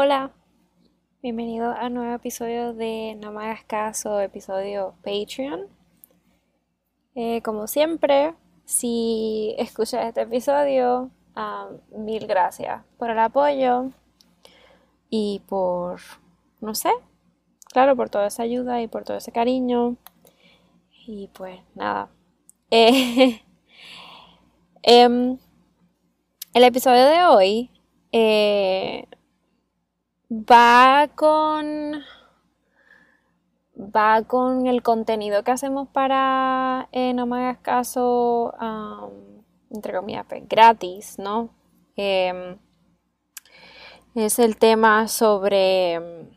Hola, bienvenido a un nuevo episodio de No me caso, episodio Patreon. Eh, como siempre, si escuchas este episodio, mil gracias por el apoyo y por, no sé, claro, por toda esa ayuda y por todo ese cariño. Y pues nada. Eh, em, el episodio de hoy eh, va con va con el contenido que hacemos para eh, no me hagas caso entre comillas gratis no em, es el tema sobre em,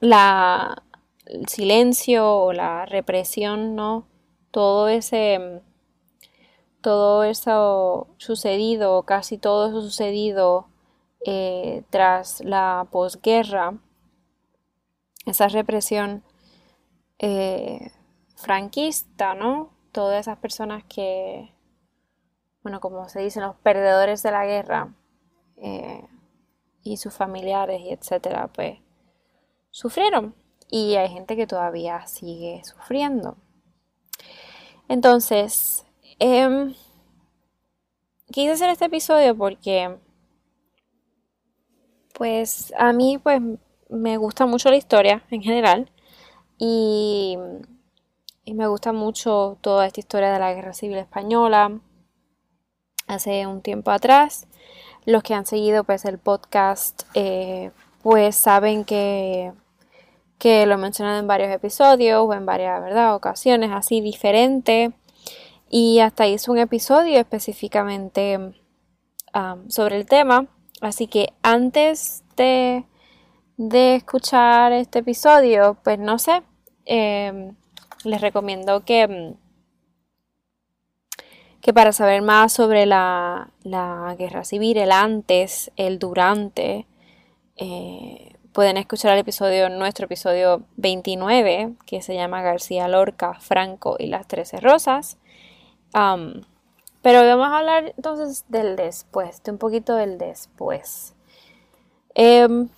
la el silencio o la represión no todo ese em, todo eso sucedido casi todo eso sucedido eh, tras la posguerra, esa represión eh, franquista, ¿no? Todas esas personas que, bueno, como se dicen, los perdedores de la guerra eh, y sus familiares y etcétera, pues sufrieron. Y hay gente que todavía sigue sufriendo. Entonces, em, quise hacer este episodio porque pues a mí pues me gusta mucho la historia en general y, me gusta mucho toda esta historia de la Guerra Civil Española. Hace un tiempo atrás, los que han seguido pues el podcast eh, pues saben que, que lo he mencionado en varios episodios o en varias ¿verdad? ocasiones así diferentes y hasta hice un episodio específicamente sobre el tema Así que antes de, escuchar este episodio, pues no sé, em, les recomiendo que, que para saber más sobre la, guerra civil, el antes, el durante, eh, pueden escuchar el episodio, nuestro episodio 29, que se llama García Lorca, Franco y las Trece Rosas. Pero vamos a hablar entonces del después, de un poquito del después. Em,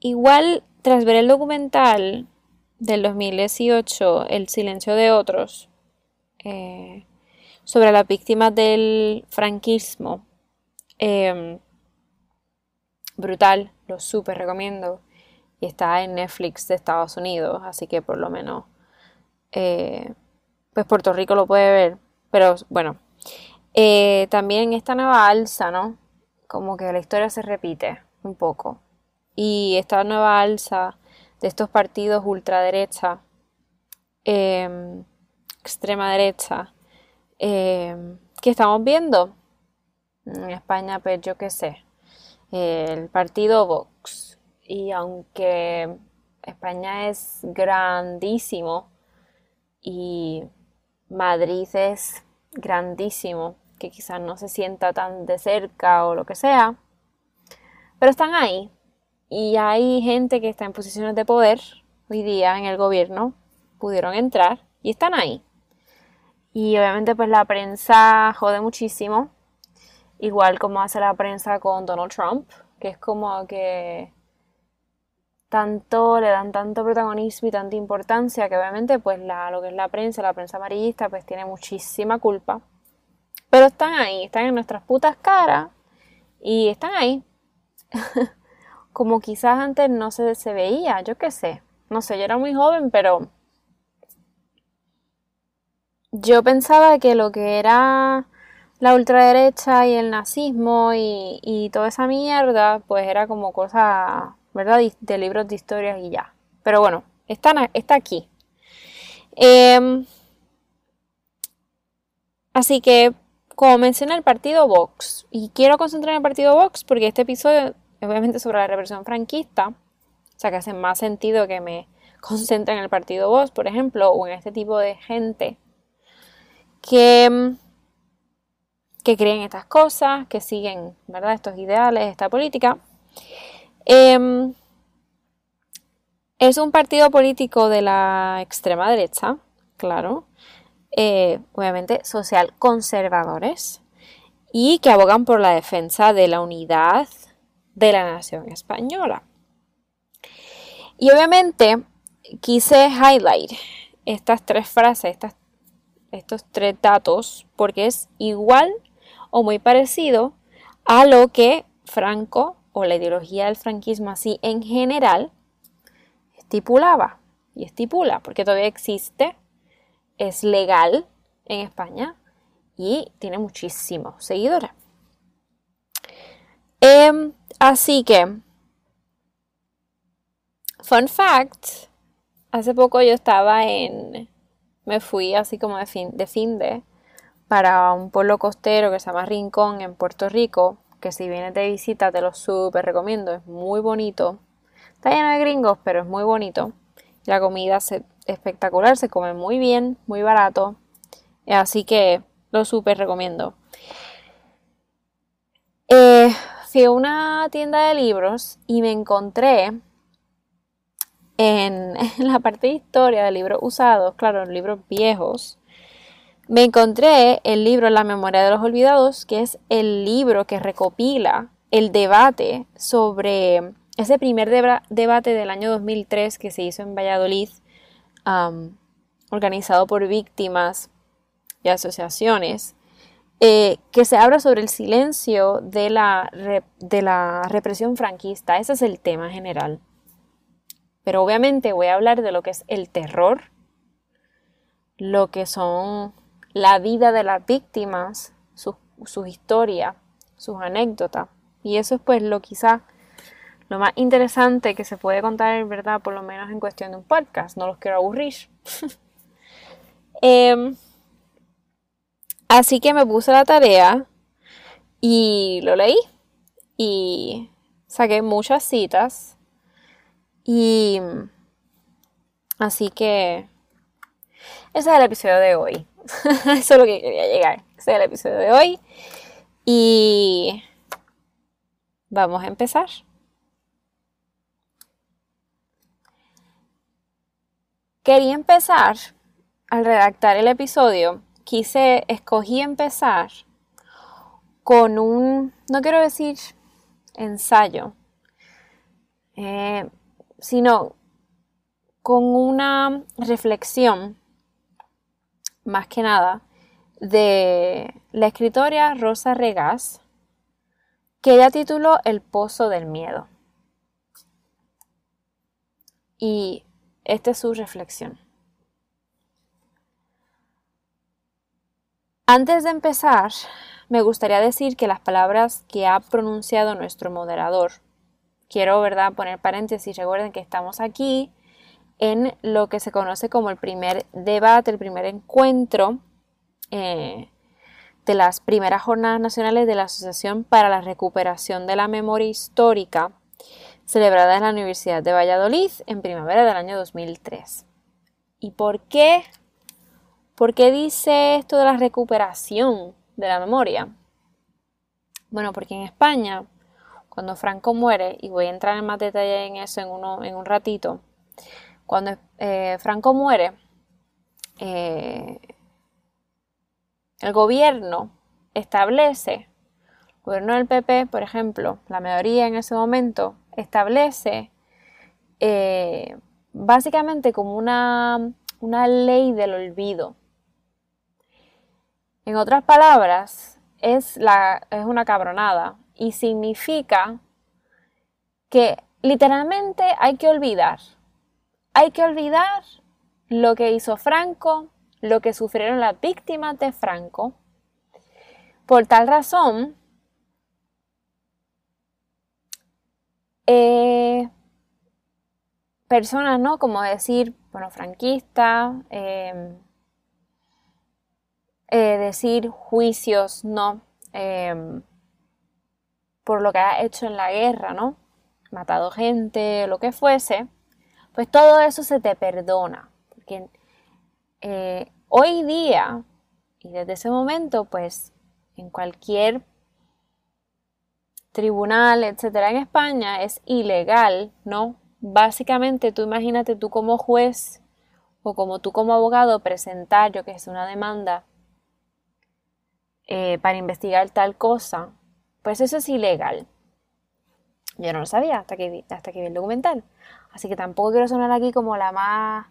igual, tras ver el documental del 2018, El silencio de otros, eh, sobre las víctimas del franquismo, em, brutal, lo súper recomiendo. Y está en Netflix de Estados Unidos, así que por lo menos, eh, pues Puerto Rico lo puede ver pero bueno, eh, también esta nueva alza, ¿no? Como que la historia se repite un poco. Y esta nueva alza de estos partidos ultraderecha, em, extrema derecha, em, que estamos viendo en España, pues yo qué sé, el partido Vox. Y aunque España es grandísimo y Madrid es grandísimo, que quizás no se sienta tan de cerca o lo que sea, pero están ahí. Y hay gente que está en posiciones de poder hoy día en el gobierno, pudieron entrar y están ahí. Y obviamente pues la prensa jode muchísimo, igual como hace la prensa con Donald Trump, que es como que tanto, le dan tanto protagonismo y tanta importancia que obviamente pues la, lo que es la prensa, la prensa amarillista pues tiene muchísima culpa. Pero están ahí, están en nuestras putas caras y están ahí. Como quizás antes no se, se veía, yo qué sé. No sé, yo era muy joven, pero yo pensaba que lo que era la ultraderecha y el nazismo y, y toda esa mierda, pues era como cosa ¿verdad? De libros de historias y ya. Pero bueno, está, aquí. Em, así que, como mencioné el partido Vox, y quiero concentrar en el partido Vox porque este episodio es obviamente sobre la represión franquista, o sea que hace más sentido que me concentre en el partido Vox, por ejemplo, o en este tipo de gente que, que creen estas cosas, que siguen, ¿verdad? Estos ideales, esta política. Em, es un partido político de la extrema derecha, claro, eh, obviamente social conservadores. y que abogan por la defensa de la unidad de la nación española. Y obviamente quise highlight estas tres frases, estos tres datos, porque es igual o muy parecido a lo que Franco o la ideología del franquismo así en general estipulaba y estipula, porque todavía existe, es legal en España y tiene muchísimos seguidores. Em, así que, fun fact, hace poco yo estaba en, me fui así como de fin de, fin de para un pueblo costero que se llama Rincón en Puerto Rico, que si vienes de visita te lo súper recomiendo, es muy bonito. Está lleno de gringos, pero es muy bonito. La comida es espectacular, se come muy bien, muy barato. Así que lo súper recomiendo. Eh, fui a una tienda de libros y me encontré en, la parte de historia de libros usados, claro, libros viejos, me encontré el libro La memoria de los olvidados, que es el libro que recopila el debate sobre ese primer debate del año 2003 que se hizo en Valladolid, organizado por víctimas y asociaciones, eh, que se habla sobre el silencio de la, de la represión franquista. Ese es el tema general. Pero obviamente voy a hablar de lo que es el terror, lo que son la vida de las víctimas, su, su historia, sus anécdotas. Y eso es pues lo quizá lo más interesante que se puede contar en verdad, por lo menos en cuestión de un podcast. No los quiero aburrir. Em, así que me puse la tarea y lo leí. Y saqué muchas citas. Y así que ese es el episodio de hoy. Eso es lo que quería llegar. Ese es el episodio de hoy. Y vamos a empezar. Quería empezar al redactar el episodio. Quise, escogí empezar con un, no quiero decir ensayo, eh, sino con una reflexión más que nada, de la escritora Rosa Regás, que ella tituló El Pozo del Miedo. Y esta es su reflexión. Antes de empezar, me gustaría decir que las palabras que ha pronunciado nuestro moderador, quiero, ¿verdad?, poner paréntesis, recuerden que estamos aquí en lo que se conoce como el primer debate, el primer encuentro eh, de las primeras jornadas nacionales de la Asociación para la Recuperación de la Memoria Histórica, celebrada en la Universidad de Valladolid en primavera del año 2003. ¿Y por qué? ¿Por qué dice esto de la recuperación de la memoria? Bueno, porque en España, cuando Franco muere, y voy a entrar en más detalle en eso en, uno, en un ratito, cuando eh, Franco muere, eh, el gobierno establece, el gobierno del PP, por ejemplo, la mayoría en ese momento, establece eh, básicamente como una, una ley del olvido. En otras palabras, es, la, es una cabronada y significa que literalmente hay que olvidar hay que olvidar lo que hizo Franco, lo que sufrieron las víctimas de Franco. Por tal razón, eh, personas, ¿no? Como decir, bueno, franquista, em, eh, decir juicios, ¿no? Em, por lo que ha hecho en la guerra, ¿no? Matado gente, lo que fuese pues todo eso se te perdona. Porque eh, hoy día, y desde ese momento, pues en cualquier tribunal, etcétera, en España es ilegal, ¿no? Básicamente, tú imagínate tú como juez o como tú como abogado presentar, yo que es una demanda eh, para investigar tal cosa, pues eso es ilegal. Yo no lo sabía hasta que, vi, hasta que vi el documental. Así que tampoco quiero sonar aquí como la más,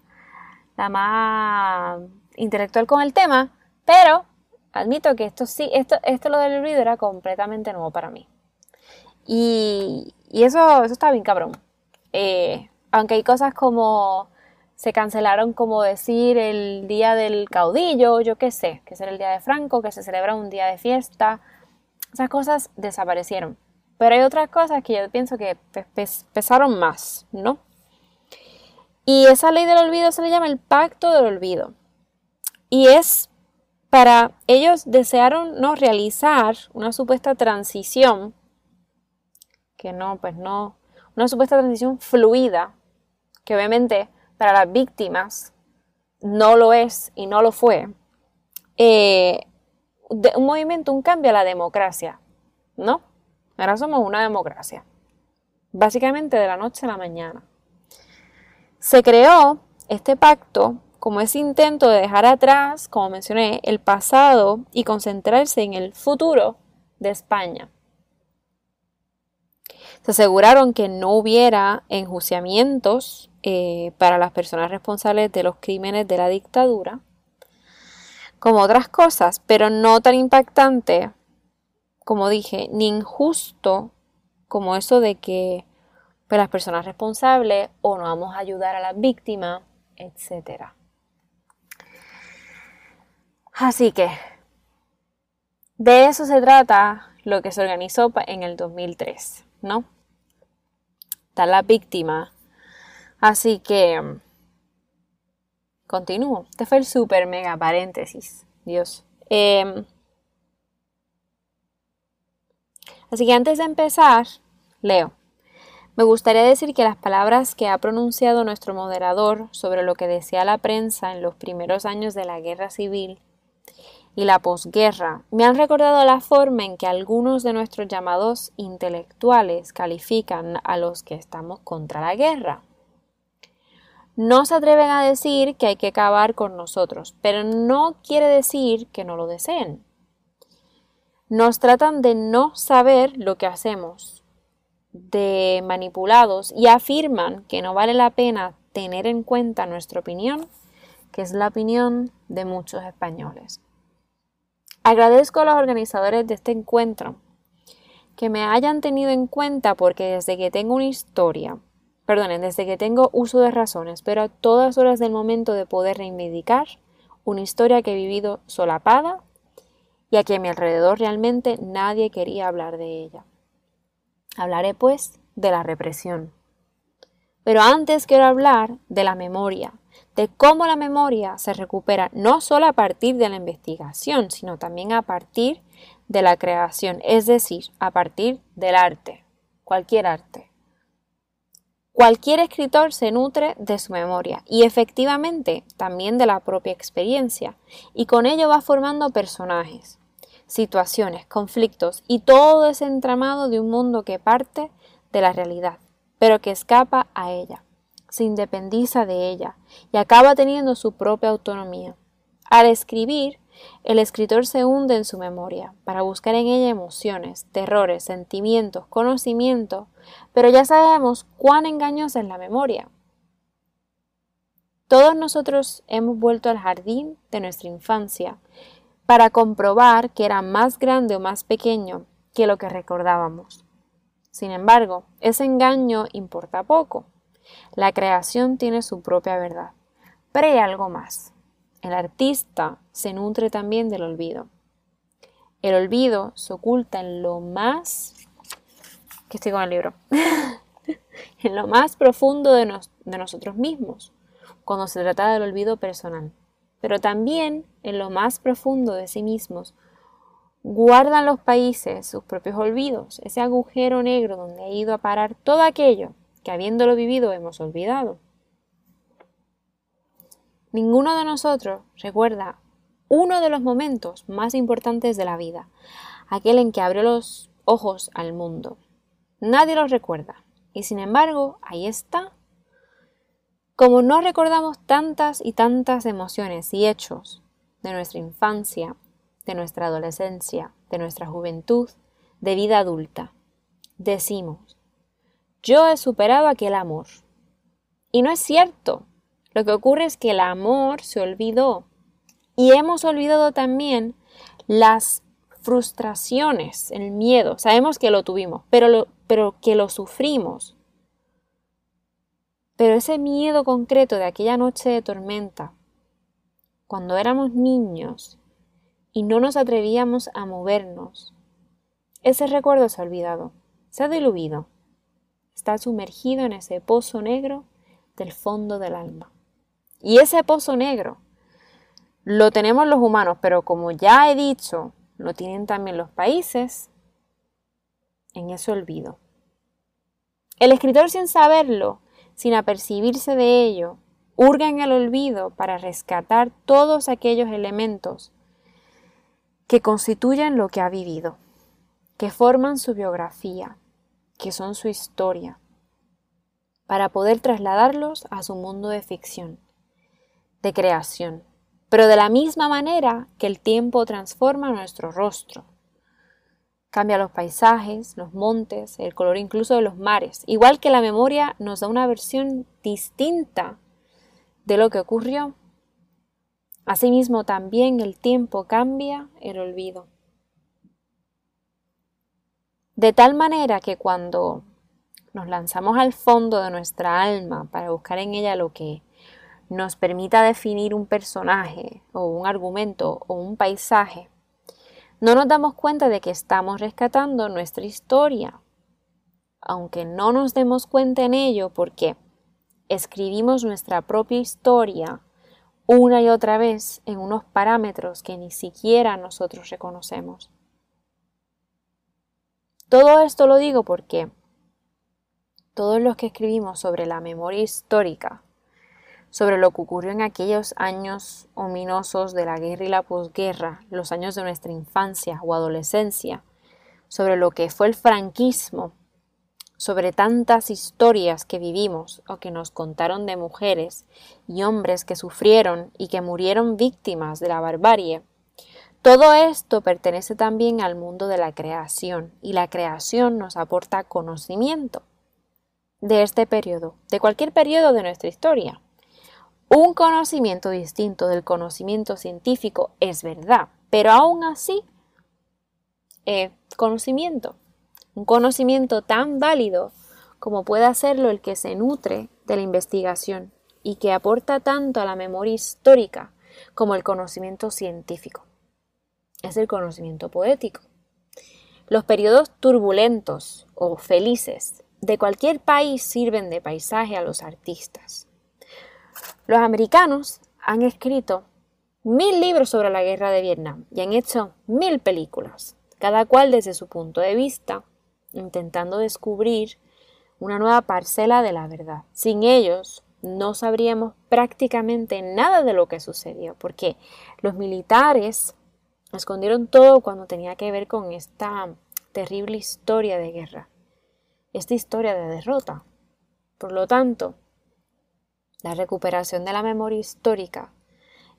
la más intelectual con el tema, pero admito que esto sí, esto, esto lo del olvido era completamente nuevo para mí. Y, eso, eso está bien cabrón. Eh, aunque hay cosas como se cancelaron como decir el día del caudillo, yo qué sé, que es el día de Franco, que se celebra un día de fiesta. Esas cosas desaparecieron. Pero hay otras cosas que yo pienso que pesaron más, ¿no? Y esa ley del olvido se le llama el pacto del olvido. Y es para ellos desearon no realizar una supuesta transición que no, pues no, una supuesta transición fluida, que obviamente para las víctimas no lo es y no lo fue, eh, un movimiento, un cambio a la democracia, ¿no? Ahora somos una democracia, básicamente de la noche a la mañana. Se creó este pacto como ese intento de dejar atrás, como mencioné, el pasado y concentrarse en el futuro de España. Se aseguraron que no hubiera enjuiciamientos eh, para las personas responsables de los crímenes de la dictadura, como otras cosas, pero no tan impactante, como dije, ni injusto como eso de que pues, las personas responsables o no vamos a ayudar a las víctimas, etc. Así que de eso se trata lo que se organizó en el 2003, ¿no? Está la víctima Así que continúo. Este fue el super mega paréntesis. Dios. Em, así que antes de empezar, leo. Me gustaría decir que las palabras que ha pronunciado nuestro moderador sobre lo que decía la prensa en los primeros años de la guerra civil y la posguerra me han recordado la forma en que algunos de nuestros llamados intelectuales califican a los que estamos contra la guerra. No se atreven a decir que hay que acabar con nosotros, pero no quiere decir que no lo deseen. Nos tratan de no saber lo que hacemos, de manipulados y afirman que no vale la pena tener en cuenta nuestra opinión, que es la opinión de muchos españoles. Agradezco a los organizadores de este encuentro que me hayan tenido en cuenta porque desde que tengo una historia, perdonen, desde que tengo uso de razones, pero a todas horas del momento de poder reivindicar una historia que he vivido solapada y a que a mi alrededor realmente nadie quería hablar de ella. Hablaré pues de la represión. Pero antes quiero hablar de la memoria, de cómo la memoria se recupera no solo a partir de la investigación, sino también a partir de la creación, es decir, a partir del arte, cualquier arte. Cualquier escritor se nutre de su memoria y efectivamente también de la propia experiencia, y con ello va formando personajes, situaciones, conflictos y todo ese entramado de un mundo que parte de la realidad, pero que escapa a ella, se independiza de ella y acaba teniendo su propia autonomía. Al escribir, el escritor se hunde en su memoria para buscar en ella emociones, terrores, sentimientos, conocimiento, pero ya sabemos cuán engañosa es la memoria. Todos nosotros hemos vuelto al jardín de nuestra infancia para comprobar que era más grande o más pequeño que lo que recordábamos. Sin embargo, ese engaño importa poco. La creación tiene su propia verdad. Pero hay algo más. El artista se nutre también del olvido. El olvido se oculta en lo más... que estoy con el libro. en lo más profundo de, de nosotros mismos, cuando se trata del olvido personal. Pero también en lo más profundo de sí mismos, guardan los países sus propios olvidos, ese agujero negro donde ha ido a parar todo aquello que habiéndolo vivido hemos olvidado. Ninguno de nosotros recuerda uno de los momentos más importantes de la vida, aquel en que abrió los ojos al mundo. Nadie lo recuerda, y sin embargo, ahí está. Como no recordamos tantas y tantas emociones y hechos de nuestra infancia, de nuestra adolescencia, de nuestra juventud, de vida adulta. Decimos, yo he superado aquel amor. Y no es cierto. Lo que ocurre es que el amor se olvidó. Y hemos olvidado también las frustraciones, el miedo. Sabemos que lo tuvimos, pero, pero que lo sufrimos. Pero ese miedo concreto de aquella noche de tormenta, cuando éramos niños y no nos atrevíamos a movernos, ese recuerdo se ha olvidado, se ha diluido, está sumergido en ese pozo negro del fondo del alma. Y ese pozo negro lo tenemos los humanos, pero como ya he dicho, lo tienen también los países en ese olvido. El escritor sin saberlo, sin apercibirse de ello, hurga en el olvido para rescatar todos aquellos elementos que constituyen lo que ha vivido, que forman su biografía, que son su historia, para poder trasladarlos a su mundo de ficción, de creación, pero de la misma manera que el tiempo transforma nuestro rostro. Cambia los paisajes, los montes, el color incluso de los mares, igual que la memoria nos da una versión distinta de lo que ocurrió. Asimismo también el tiempo cambia el olvido. De tal manera que cuando nos lanzamos al fondo de nuestra alma para buscar en ella lo que nos permita definir un personaje o un argumento o un paisaje, no nos damos cuenta de que estamos rescatando nuestra historia, aunque no nos demos cuenta en ello porque escribimos nuestra propia historia una y otra vez en unos parámetros que ni siquiera nosotros reconocemos. Todo esto lo digo porque todos los que escribimos sobre la memoria histórica sobre lo que ocurrió en aquellos años ominosos de la guerra y la posguerra, los años de nuestra infancia o adolescencia, sobre lo que fue el franquismo, sobre tantas historias que vivimos o que nos contaron de mujeres y hombres que sufrieron y que murieron víctimas de la barbarie. Todo esto pertenece también al mundo de la creación y la creación nos aporta conocimiento de este periodo, de cualquier periodo de nuestra historia. Un conocimiento distinto del conocimiento científico es verdad, pero aún así, eh, conocimiento, un conocimiento tan válido como puede hacerlo el que se nutre de la investigación y que aporta tanto a la memoria histórica como el conocimiento científico. Es el conocimiento poético. Los periodos turbulentos o felices de cualquier país sirven de paisaje a los artistas. Los americanos han escrito mil libros sobre la guerra de Vietnam y han hecho mil películas, cada cual desde su punto de vista, intentando descubrir una nueva parcela de la verdad. Sin ellos no sabríamos prácticamente nada de lo que sucedió, porque los militares escondieron todo cuando tenía que ver con esta terrible historia de guerra, esta historia de derrota. Por lo tanto, la recuperación de la memoria histórica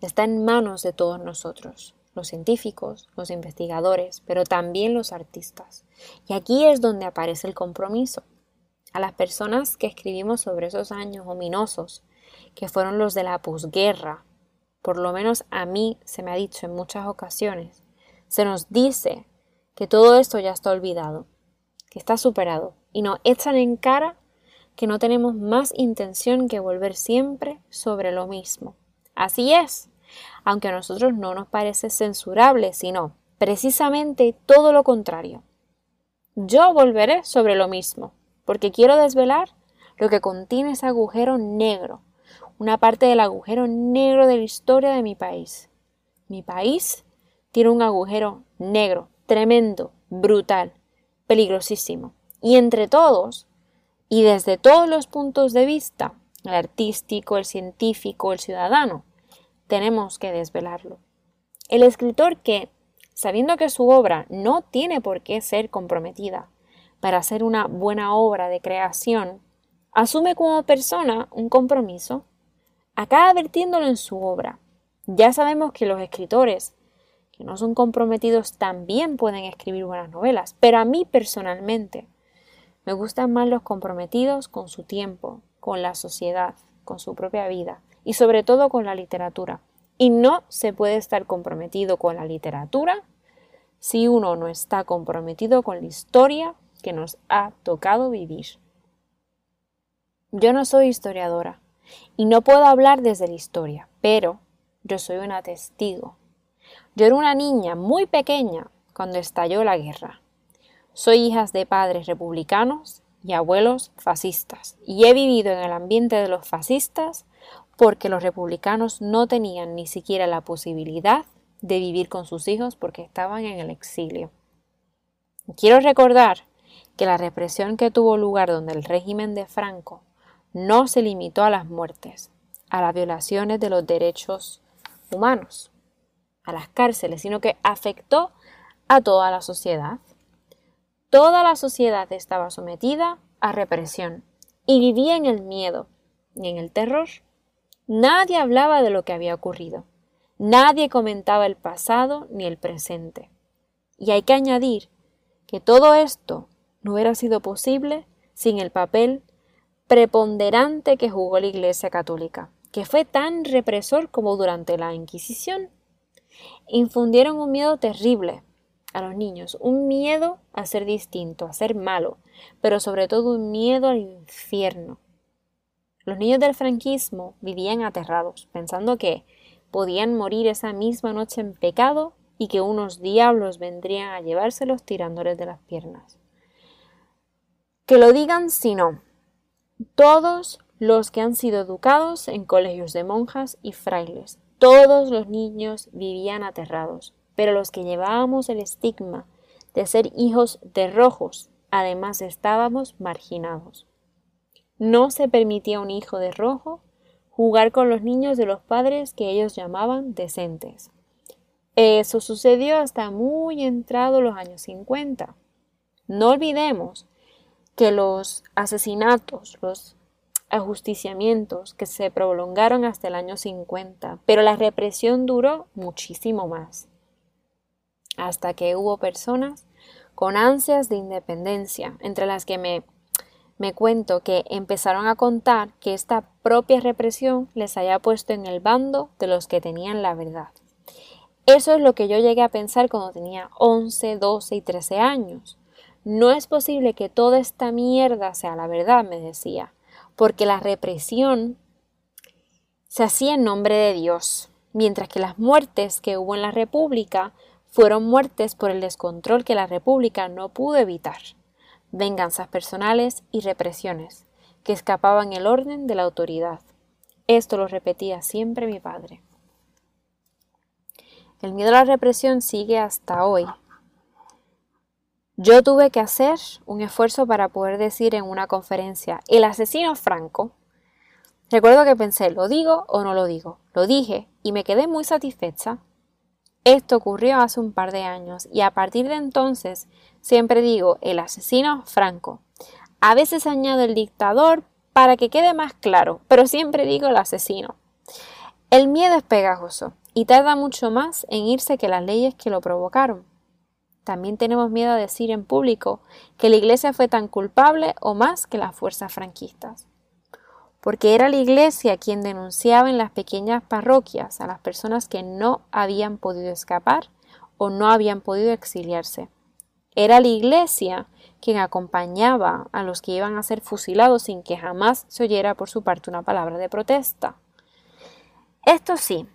está en manos de todos nosotros, los científicos, los investigadores, pero también los artistas. Y aquí es donde aparece el compromiso. A las personas que escribimos sobre esos años ominosos, que fueron los de la posguerra, por lo menos a mí se me ha dicho en muchas ocasiones, se nos dice que todo esto ya está olvidado, que está superado, y nos echan en cara que no tenemos más intención que volver siempre sobre lo mismo. Así es, aunque a nosotros no nos parece censurable, sino precisamente todo lo contrario. Yo volveré sobre lo mismo, porque quiero desvelar lo que contiene ese agujero negro, una parte del agujero negro de la historia de mi país. Mi país tiene un agujero negro, tremendo, brutal, peligrosísimo. Y entre todos y desde todos los puntos de vista, el artístico, el científico, el ciudadano, tenemos que desvelarlo. El escritor que, sabiendo que su obra no tiene por qué ser comprometida para hacer una buena obra de creación, asume como persona un compromiso, acaba vertiéndolo en su obra. Ya sabemos que los escritores que no son comprometidos también pueden escribir buenas novelas, pero a mí personalmente me gustan más los comprometidos con su tiempo, con la sociedad, con su propia vida y sobre todo con la literatura. Y no se puede estar comprometido con la literatura si uno no está comprometido con la historia que nos ha tocado vivir. Yo no soy historiadora y no puedo hablar desde la historia, pero yo soy una testigo. Yo era una niña muy pequeña cuando estalló la guerra. Soy hija de padres republicanos y abuelos fascistas, y he vivido en el ambiente de los fascistas porque los republicanos no tenían ni siquiera la posibilidad de vivir con sus hijos porque estaban en el exilio. Quiero recordar que la represión que tuvo lugar donde el régimen de Franco no se limitó a las muertes, a las violaciones de los derechos humanos, a las cárceles, sino que afectó a toda la sociedad. Toda la sociedad estaba sometida a represión y vivía en el miedo y en el terror. Nadie hablaba de lo que había ocurrido. Nadie comentaba el pasado ni el presente. Y hay que añadir que todo esto no hubiera sido posible sin el papel preponderante que jugó la Iglesia Católica, que fue tan represor como durante la Inquisición. Infundieron un miedo terrible a los niños, un miedo a ser distinto, a ser malo, pero sobre todo un miedo al infierno. Los niños del franquismo vivían aterrados, pensando que podían morir esa misma noche en pecado y que unos diablos vendrían a llevárselos tirándoles de las piernas. Que lo digan si no. Todos los que han sido educados en colegios de monjas y frailes, todos los niños vivían aterrados, pero los que llevábamos el estigma de ser hijos de rojos, además estábamos marginados. No se permitía a un hijo de rojo jugar con los niños de los padres que ellos llamaban decentes. Eso sucedió hasta muy entrado los años 50. No olvidemos que los asesinatos, los ajusticiamientos que se prolongaron hasta el año 50, pero la represión duró muchísimo más, hasta que hubo personas con ansias de independencia, entre las que me me cuento que empezaron a contar que esta propia represión les haya puesto en el bando de los que tenían la verdad. Eso es lo que yo llegué a pensar cuando tenía 11, 12 y 13 años. No es posible que toda esta mierda sea la verdad, me decía, porque la represión se hacía en nombre de Dios, mientras que las muertes que hubo en la República fueron muertes por el descontrol que la República no pudo evitar venganzas personales y represiones que escapaban el orden de la autoridad. Esto lo repetía siempre mi padre. El miedo a la represión sigue hasta hoy. Yo tuve que hacer un esfuerzo para poder decir en una conferencia, el asesino Franco. Recuerdo que pensé, ¿lo digo o no lo digo? Lo dije y me quedé muy satisfecha esto ocurrió hace un par de años y a partir de entonces siempre digo el asesino Franco. A veces añado el dictador para que quede más claro, pero siempre digo el asesino. El miedo es pegajoso y tarda mucho más en irse que las leyes que lo provocaron. También tenemos miedo a decir en público que la Iglesia fue tan culpable o más que las fuerzas franquistas porque era la iglesia quien denunciaba en las pequeñas parroquias a las personas que no habían podido escapar o no habían podido exiliarse. Era la iglesia quien acompañaba a los que iban a ser fusilados sin que jamás se oyera por su parte una palabra de protesta. Esto sí,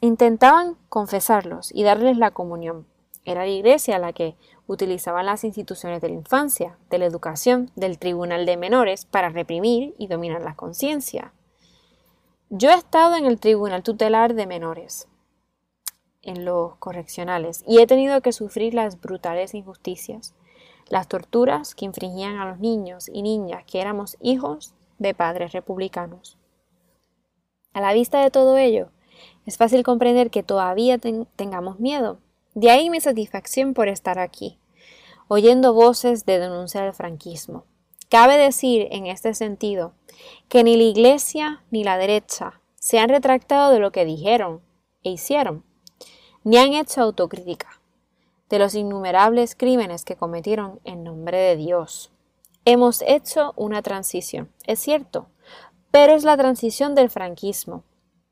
intentaban confesarlos y darles la comunión. Era la iglesia la que utilizaban las instituciones de la infancia, de la educación, del tribunal de menores para reprimir y dominar la conciencia. Yo he estado en el tribunal tutelar de menores, en los correccionales, y he tenido que sufrir las brutales injusticias, las torturas que infringían a los niños y niñas que éramos hijos de padres republicanos. A la vista de todo ello, es fácil comprender que todavía tengamos miedo, de ahí mi satisfacción por estar aquí, oyendo voces de denunciar el franquismo. Cabe decir en este sentido que ni la Iglesia ni la derecha se han retractado de lo que dijeron e hicieron. ni han hecho autocrítica de los innumerables crímenes que cometieron en nombre de Dios. Hemos hecho una transición, es cierto, pero es la transición del franquismo.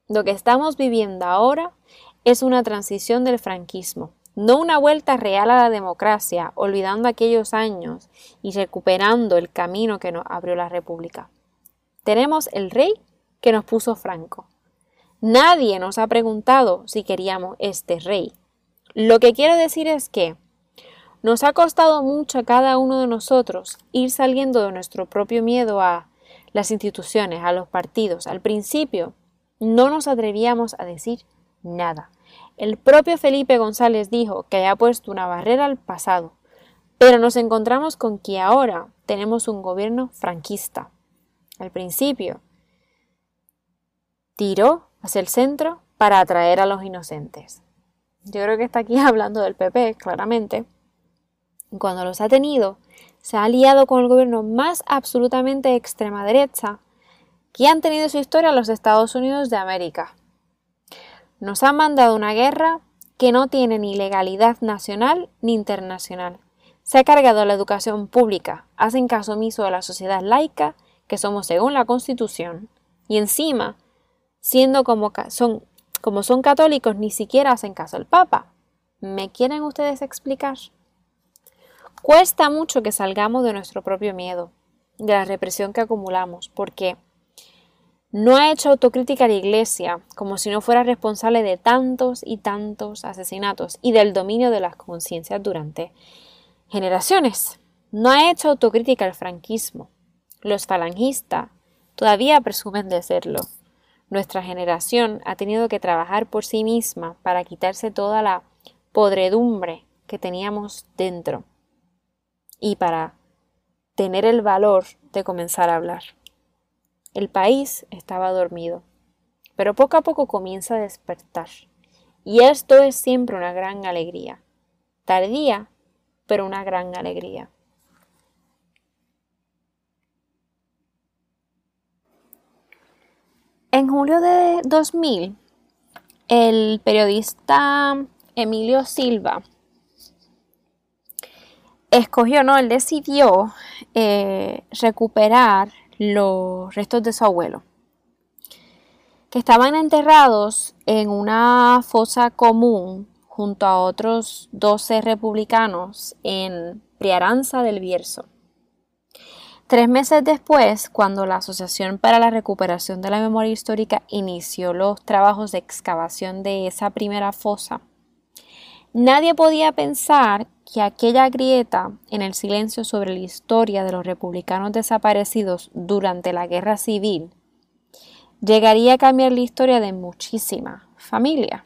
Lo que estamos viviendo ahora es una transición del franquismo, no una vuelta real a la democracia, olvidando aquellos años y recuperando el camino que nos abrió la República. Tenemos el rey que nos puso Franco. Nadie nos ha preguntado si queríamos este rey. Lo que quiero decir es que nos ha costado mucho a cada uno de nosotros ir saliendo de nuestro propio miedo a las instituciones, a los partidos. Al principio no nos atrevíamos a decir nada. El propio Felipe González dijo que había puesto una barrera al pasado, pero nos encontramos con que ahora tenemos un gobierno franquista. Al principio, tiró hacia el centro para atraer a los inocentes. Yo creo que está aquí hablando del PP, claramente. Cuando los ha tenido, se ha aliado con el gobierno más absolutamente extrema derecha que han tenido en su historia los Estados Unidos de América. Nos han mandado una guerra que no tiene ni legalidad nacional ni internacional. Se ha cargado la educación pública, hacen caso omiso de la sociedad laica, que somos según la Constitución, y encima, siendo como son, como son católicos, ni siquiera hacen caso al Papa. ¿Me quieren ustedes explicar? Cuesta mucho que salgamos de nuestro propio miedo, de la represión que acumulamos, porque no ha hecho autocrítica a la Iglesia, como si no fuera responsable de tantos y tantos asesinatos y del dominio de las conciencias durante generaciones. No ha hecho autocrítica al franquismo. Los falangistas todavía presumen de serlo. Nuestra generación ha tenido que trabajar por sí misma para quitarse toda la podredumbre que teníamos dentro y para tener el valor de comenzar a hablar. El país estaba dormido, pero poco a poco comienza a despertar. Y esto es siempre una gran alegría. Tardía, pero una gran alegría. En julio de 2000, el periodista Emilio Silva escogió, no, él decidió eh, recuperar los restos de su abuelo, que estaban enterrados en una fosa común junto a otros 12 republicanos en Priaranza del Bierzo. Tres meses después, cuando la Asociación para la Recuperación de la Memoria Histórica inició los trabajos de excavación de esa primera fosa, nadie podía pensar que aquella grieta en el silencio sobre la historia de los republicanos desaparecidos durante la guerra civil llegaría a cambiar la historia de muchísimas familias.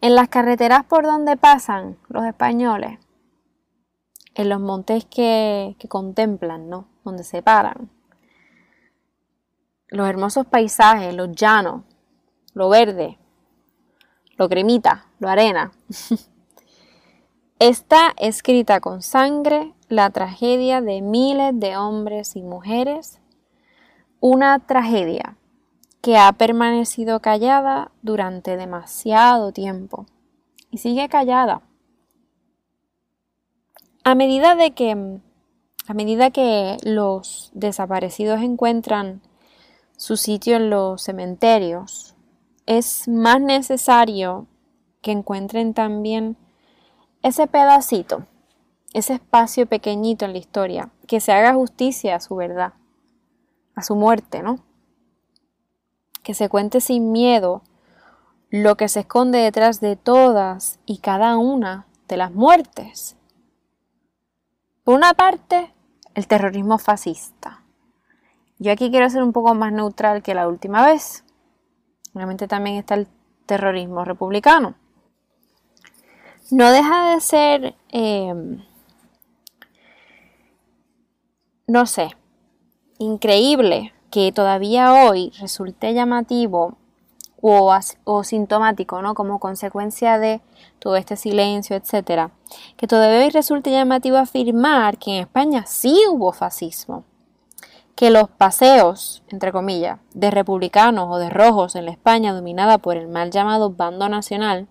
En las carreteras por donde pasan los españoles, en los montes que, contemplan, ¿no? Donde se paran, los hermosos paisajes, los llanos, lo verde, lo cremita, lo arena. Está escrita con sangre la tragedia de miles de hombres y mujeres, una tragedia que ha permanecido callada durante demasiado tiempo y sigue callada. A medida de que a medida que los desaparecidos encuentran su sitio en los cementerios, es más necesario que encuentren también ese pedacito, ese espacio pequeñito en la historia, que se haga justicia a su verdad, a su muerte, ¿no? Que se cuente sin miedo lo que se esconde detrás de todas y cada una de las muertes. Por una parte, el terrorismo fascista. Yo aquí quiero ser un poco más neutral que la última vez. Obviamente también está el terrorismo republicano no deja de ser, em, no sé, increíble que todavía hoy resulte llamativo o, sintomático, ¿no? Como consecuencia de todo este silencio, etcétera, que todavía hoy resulte llamativo afirmar que en España sí hubo fascismo, que los paseos, entre comillas, de republicanos o de rojos en la España dominada por el mal llamado bando nacional,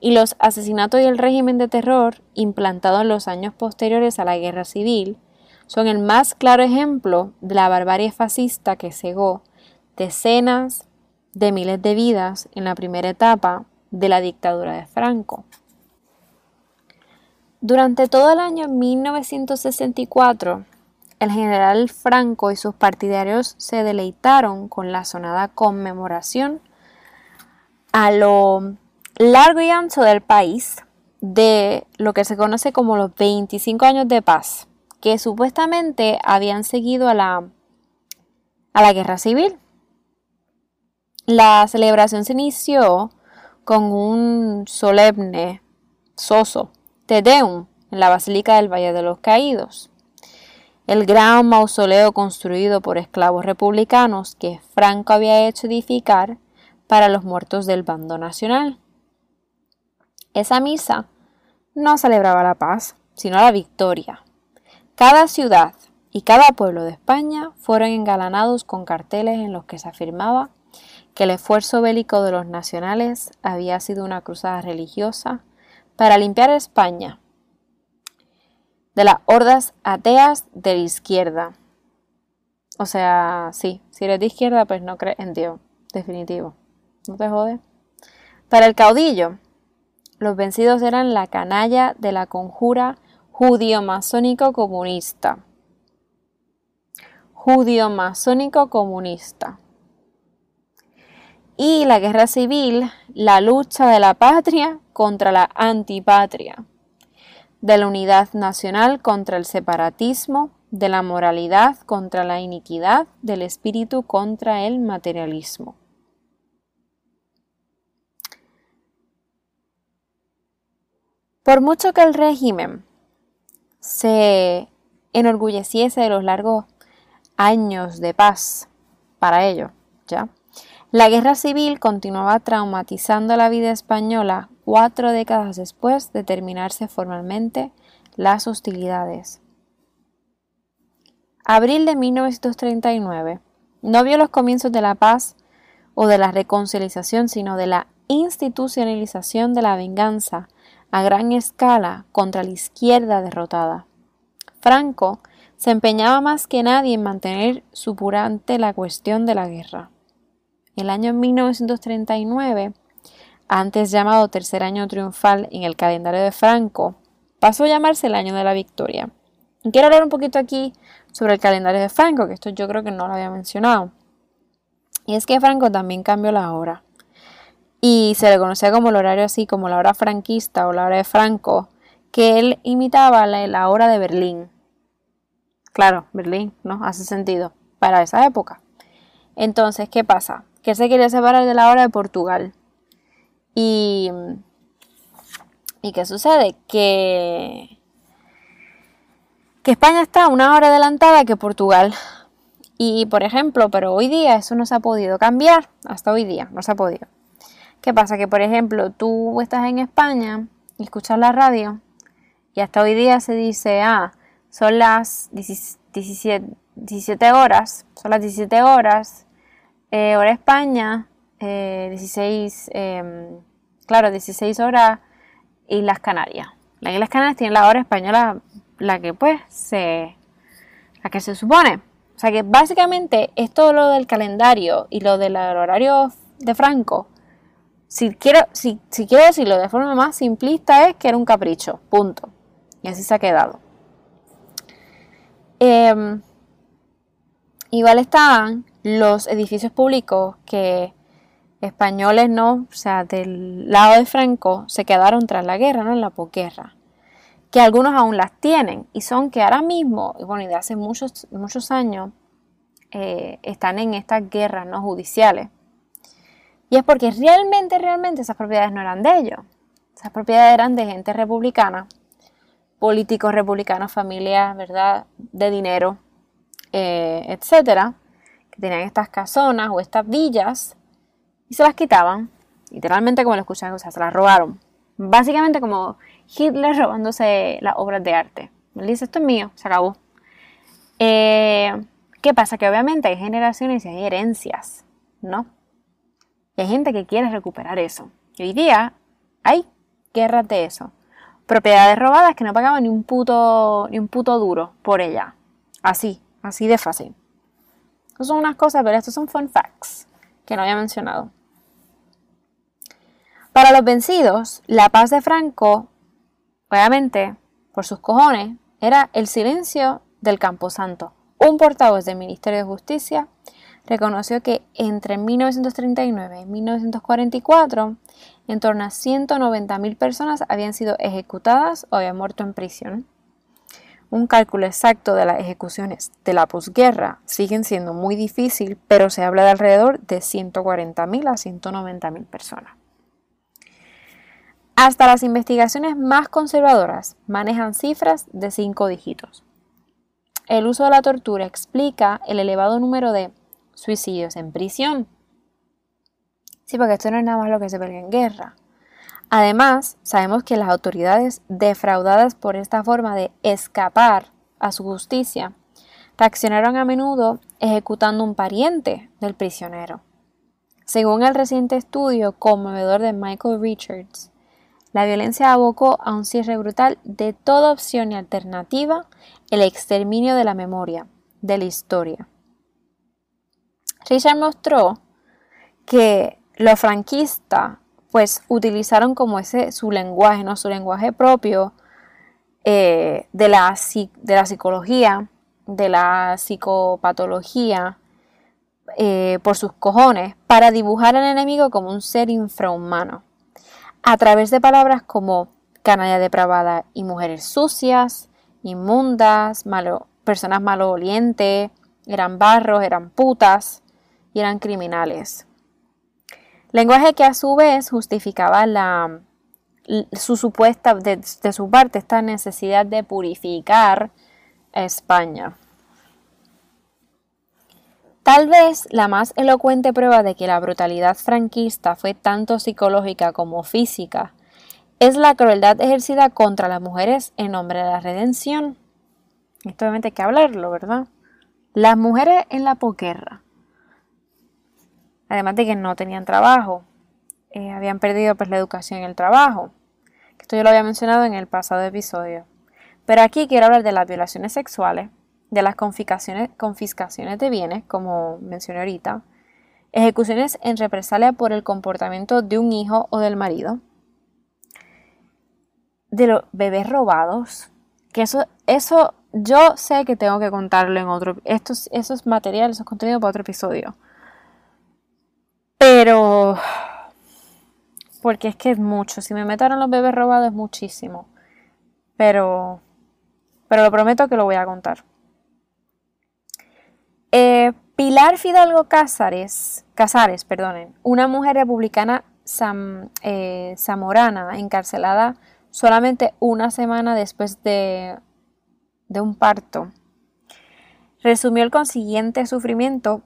y los asesinatos y el régimen de terror implantado en los años posteriores a la guerra civil son el más claro ejemplo de la barbarie fascista que cegó decenas de miles de vidas en la primera etapa de la dictadura de Franco. Durante todo el año 1964, el general Franco y sus partidarios se deleitaron con la sonada conmemoración a lo largo y ancho del país de lo que se conoce como los 25 años de paz, que supuestamente habían seguido a la, a la guerra civil. La celebración se inició con un solemne, soso, Te Deum en la Basílica del Valle de los Caídos, el gran mausoleo construido por esclavos republicanos que Franco había hecho edificar para los muertos del bando nacional. Esa misa no celebraba la paz, sino la victoria. Cada ciudad y cada pueblo de España fueron engalanados con carteles en los que se afirmaba que el esfuerzo bélico de los nacionales había sido una cruzada religiosa para limpiar España de las hordas ateas de la izquierda. O sea, sí, si eres de izquierda, pues no crees en Dios, definitivo. No te jode. Para el caudillo, los vencidos eran la canalla de la conjura judío-masónico comunista. Judío-masónico comunista. Y la guerra civil, la lucha de la patria contra la antipatria, de la unidad nacional contra el separatismo, de la moralidad contra la iniquidad, del espíritu contra el materialismo. Por mucho que el régimen se enorgulleciese de los largos años de paz para ello, ¿ya? La guerra civil continuaba traumatizando la vida española cuatro décadas después de terminarse formalmente las hostilidades. Abril de 1939 no vio los comienzos de la paz o de la reconciliación, sino de la institucionalización de la venganza a gran escala contra la izquierda derrotada. Franco se empeñaba más que nadie en mantener supurante la cuestión de la guerra. El año 1939, antes llamado tercer año triunfal en el calendario de Franco, pasó a llamarse el año de la victoria. quiero hablar un poquito aquí sobre el calendario de Franco, que esto yo creo que no lo había mencionado. Y es que Franco también cambió la hora y se le conocía como el horario así, como la hora franquista o la hora de Franco, que él imitaba la, hora de Berlín. Claro, Berlín, ¿no? Hace sentido para esa época. Entonces, ¿qué pasa? Que él se quería separar de la hora de Portugal. Y, ¿y qué sucede? Que, que España está una hora adelantada que Portugal. Y, por ejemplo, pero hoy día eso no se ha podido cambiar. Hasta hoy día no se ha podido. ¿Qué pasa? Que por ejemplo tú estás en España y escuchas la radio y hasta hoy día se dice, ah, son las 17, 17 horas, son las 17 horas, eh, hora España, 16, eh, em, claro, 16 horas Islas Canarias. Las Islas Canarias tienen la hora española, la que pues se, la que se supone. O sea que básicamente es todo lo del calendario y lo del horario de Franco si quiero, si, quiero decirlo de forma más simplista, es que era un capricho, punto. Y así se ha quedado. Em, igual estaban los edificios públicos que españoles no, o sea, del lado de Franco, se quedaron tras la guerra, ¿no? En la posguerra. Que algunos aún las tienen y son que ahora mismo, y bueno, y de hace muchos, muchos años, eh, están en estas guerras no judiciales y es porque realmente, realmente esas propiedades no eran de ellos. Esas propiedades eran de gente republicana, políticos republicanos, familias, ¿verdad?, de dinero, eh, etcétera, que tenían estas casonas o estas villas y se las quitaban, literalmente como lo escuchan, o sea, se las robaron. Básicamente como Hitler robándose las obras de arte. Él dice, esto es mío, se acabó. Eh, ¿Qué pasa? Que obviamente hay generaciones y hay herencias, ¿no? Hay gente que quiere recuperar eso. Y hoy día hay guerras de eso. Propiedades robadas que no pagaban ni un puto, ni un puto duro por ella. Así, así de fácil. Estas son unas cosas, pero estos son fun facts que no había mencionado. Para los vencidos, la paz de Franco, obviamente, por sus cojones, era el silencio del Camposanto. Un portavoz del Ministerio de Justicia reconoció que entre 1939 y 1944 en torno a 190.000 personas habían sido ejecutadas o habían muerto en prisión. Un cálculo exacto de las ejecuciones de la posguerra siguen siendo muy difícil, pero se habla de alrededor de 140.000 a 190.000 personas. Hasta las investigaciones más conservadoras manejan cifras de cinco dígitos. El uso de la tortura explica el elevado número de suicidios en prisión. Sí, porque esto no es nada más lo que se ve en guerra. Además, sabemos que las autoridades defraudadas por esta forma de escapar a su justicia reaccionaron a menudo ejecutando un pariente del prisionero. Según el reciente estudio conmovedor de Michael Richards, la violencia abocó a un cierre brutal de toda opción y alternativa, el exterminio de la memoria, de la historia. Richard mostró que los franquistas pues utilizaron como ese su lenguaje, ¿no? su lenguaje propio eh, de, la, de la psicología, de la psicopatología, eh, por sus cojones, para dibujar al enemigo como un ser infrahumano, a través de palabras como canalla depravada y mujeres sucias, inmundas, malo, personas malolientes, eran barros, eran putas y eran criminales. Lenguaje que a su vez justificaba la, su supuesta, de, su parte, esta necesidad de purificar a España. Tal vez la más elocuente prueba de que la brutalidad franquista fue tanto psicológica como física es la crueldad ejercida contra las mujeres en nombre de la redención. Esto obviamente hay que hablarlo, ¿verdad? Las mujeres en la posguerra además de que no tenían trabajo, eh, habían perdido pues la educación y el trabajo. Esto yo lo había mencionado en el pasado episodio. Pero aquí quiero hablar de las violaciones sexuales, de las confiscaciones, de bienes, como mencioné ahorita, ejecuciones en represalia por el comportamiento de un hijo o del marido, de los bebés robados, que eso, eso yo sé que tengo que contarlo en otro, estos, esos materiales, esos contenidos para otro episodio. Pero, porque es que es mucho. Si me metaron los bebés robados es muchísimo. Pero, pero lo prometo que lo voy a contar. Eh, Pilar Fidalgo Cázares, Casares, perdonen, una mujer republicana eh, zamorana encarcelada solamente una semana después de, de un parto, resumió el consiguiente sufrimiento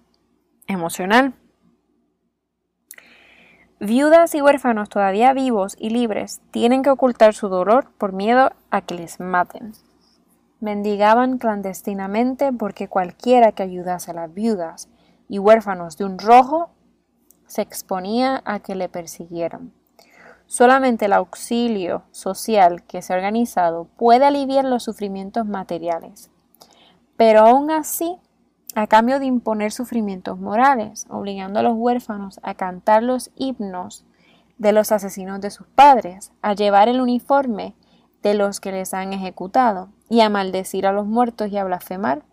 emocional Viudas y huérfanos todavía vivos y libres tienen que ocultar su dolor por miedo a que les maten. Mendigaban clandestinamente porque cualquiera que ayudase a las viudas y huérfanos de un rojo se exponía a que le persiguieran. Solamente el auxilio social que se ha organizado puede aliviar los sufrimientos materiales. Pero aún así a cambio de imponer sufrimientos morales, obligando a los huérfanos a cantar los himnos de los asesinos de sus padres, a llevar el uniforme de los que les han ejecutado y a maldecir a los muertos y a blasfemar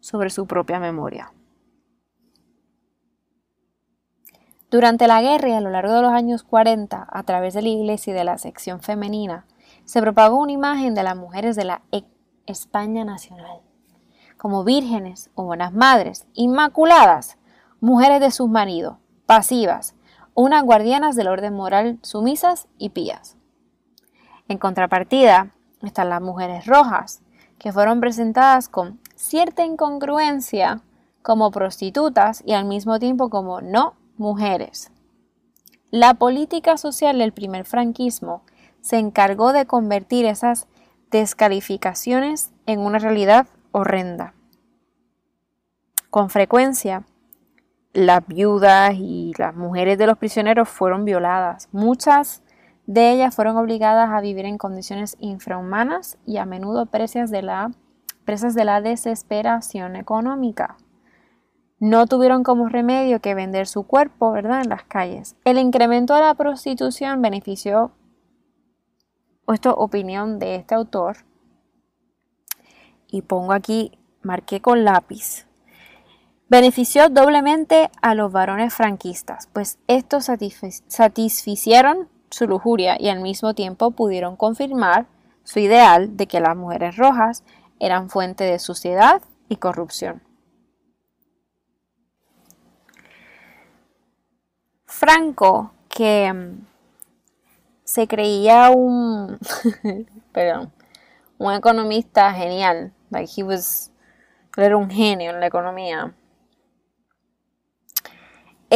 sobre su propia memoria. Durante la guerra y a lo largo de los años 40, a través de la iglesia y de la sección femenina, se propagó una imagen de las mujeres de la e- España nacional como vírgenes o buenas madres, inmaculadas, mujeres de sus maridos, pasivas, unas guardianas del orden moral sumisas y pías. En contrapartida están las mujeres rojas, que fueron presentadas con cierta incongruencia como prostitutas y al mismo tiempo como no mujeres. La política social del primer franquismo se encargó de convertir esas descalificaciones en una realidad horrenda. Con frecuencia, las viudas y las mujeres de los prisioneros fueron violadas. Muchas de ellas fueron obligadas a vivir en condiciones infrahumanas y a menudo presas de la, presas de la desesperación económica. No tuvieron como remedio que vender su cuerpo, ¿verdad?, en las calles. El incremento de la prostitución benefició, esto opinión de este autor, y pongo aquí, marqué con lápiz, benefició doblemente a los varones franquistas, pues estos satisficieron su lujuria y al mismo tiempo pudieron confirmar su ideal de que las mujeres rojas eran fuente de suciedad y corrupción. Franco, que mm, se creía un, perdón, un economista genial, like he was, era un genio en la economía.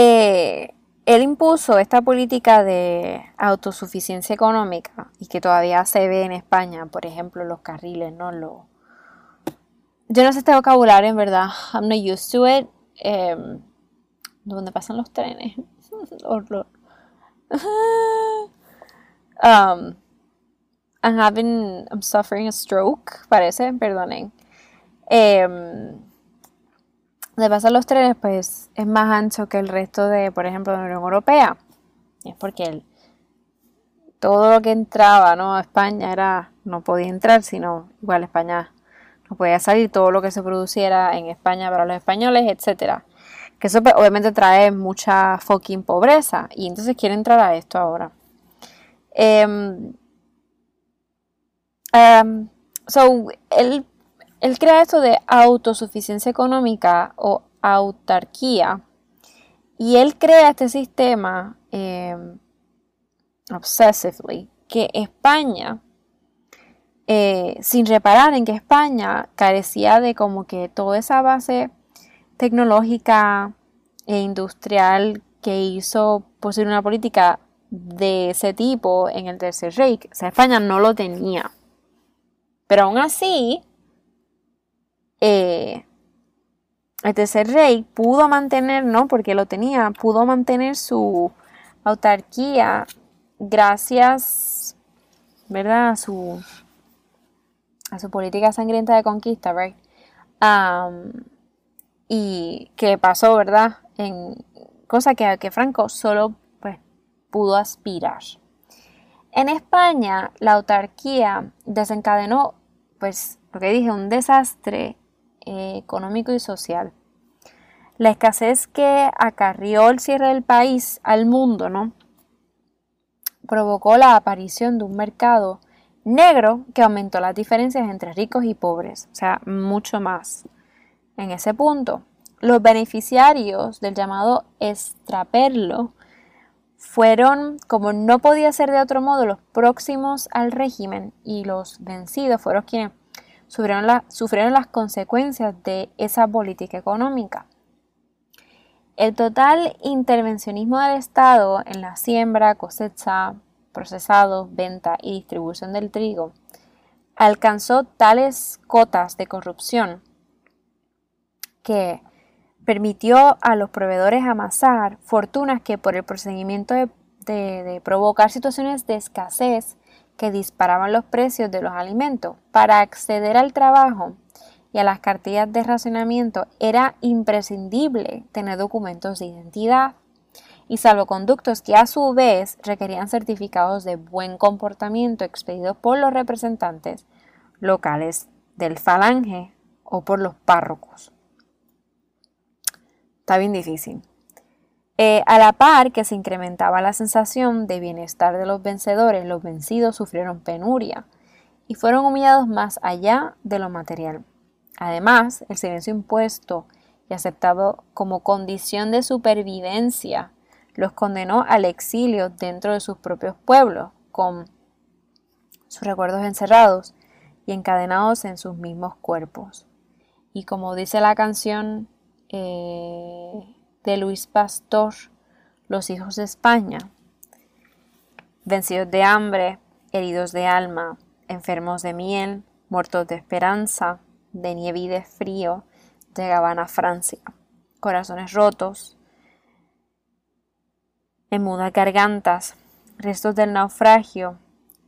Eh, él impuso esta política de autosuficiencia económica y que todavía se ve en España, por ejemplo, los carriles, ¿no? Lo... Yo no sé este vocabulario, en verdad. I'm not used to it. Em, ¿Dónde pasan los trenes? um, I'm having, I'm suffering a stroke, parece, perdonen. Eh, donde pasan los trenes, pues es más ancho que el resto de, por ejemplo, de la Unión Europea. Es porque el, todo lo que entraba ¿no? a España era, no podía entrar, sino igual España no podía salir, todo lo que se produciera en España para los españoles, etcétera. Que eso pues, obviamente trae mucha fucking pobreza. Y entonces quiere entrar a esto ahora. Um, so, él él crea esto de autosuficiencia económica o autarquía y él crea este sistema em, obsessively que España, eh, sin reparar en que España carecía de como que toda esa base tecnológica e industrial que hizo posible una política de ese tipo en el Tercer Reich. O sea, España no lo tenía. Pero aún así, eh, el tercer rey pudo mantener, no porque lo tenía, pudo mantener su autarquía gracias, ¿verdad? A su, a su política sangrienta de conquista, right? y que pasó, ¿verdad? En cosa que, que Franco solo pues, pudo aspirar. En España, la autarquía desencadenó, pues, lo que dije, un desastre económico y social. La escasez que acarrió el cierre del país al mundo, ¿no? Provocó la aparición de un mercado negro que aumentó las diferencias entre ricos y pobres, o sea, mucho más. En ese punto, los beneficiarios del llamado extraperlo fueron, como no podía ser de otro modo, los próximos al régimen y los vencidos fueron quienes sufrieron, las consecuencias de esa política económica. El total intervencionismo del Estado en la siembra, cosecha, procesado, venta y distribución del trigo alcanzó tales cotas de corrupción que permitió a los proveedores amasar fortunas que por el procedimiento de provocar situaciones de escasez que disparaban los precios de los alimentos. Para acceder al trabajo y a las cartillas de racionamiento era imprescindible tener documentos de identidad y salvoconductos que a su vez requerían certificados de buen comportamiento expedidos por los representantes locales del falange o por los párrocos. Está bien difícil. Eh, a la par que se incrementaba la sensación de bienestar de los vencedores, los vencidos sufrieron penuria y fueron humillados más allá de lo material. Además, el silencio impuesto y aceptado como condición de supervivencia los condenó al exilio dentro de sus propios pueblos, con sus recuerdos encerrados y encadenados en sus mismos cuerpos. Y como dice la canción, eh, de Luis Pastor, Los hijos de España, vencidos de hambre, heridos de alma, enfermos de miel, muertos de esperanza, de nieve y de frío, llegaban a Francia, corazones rotos, en mudas gargantas, restos del naufragio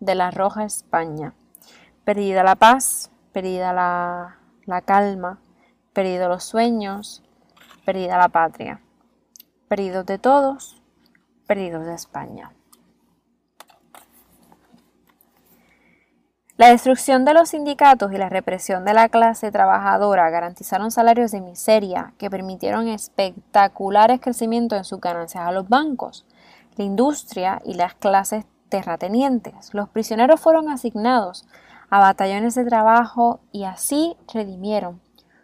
de la roja España, perdida la paz, perdida la, la calma, perdido los sueños, perdida la patria, perdidos de todos, perdidos de España. La destrucción de los sindicatos y la represión de la clase trabajadora garantizaron salarios de miseria que permitieron espectaculares crecimientos en sus ganancias a los bancos, la industria y las clases terratenientes. Los prisioneros fueron asignados a batallones de trabajo y así redimieron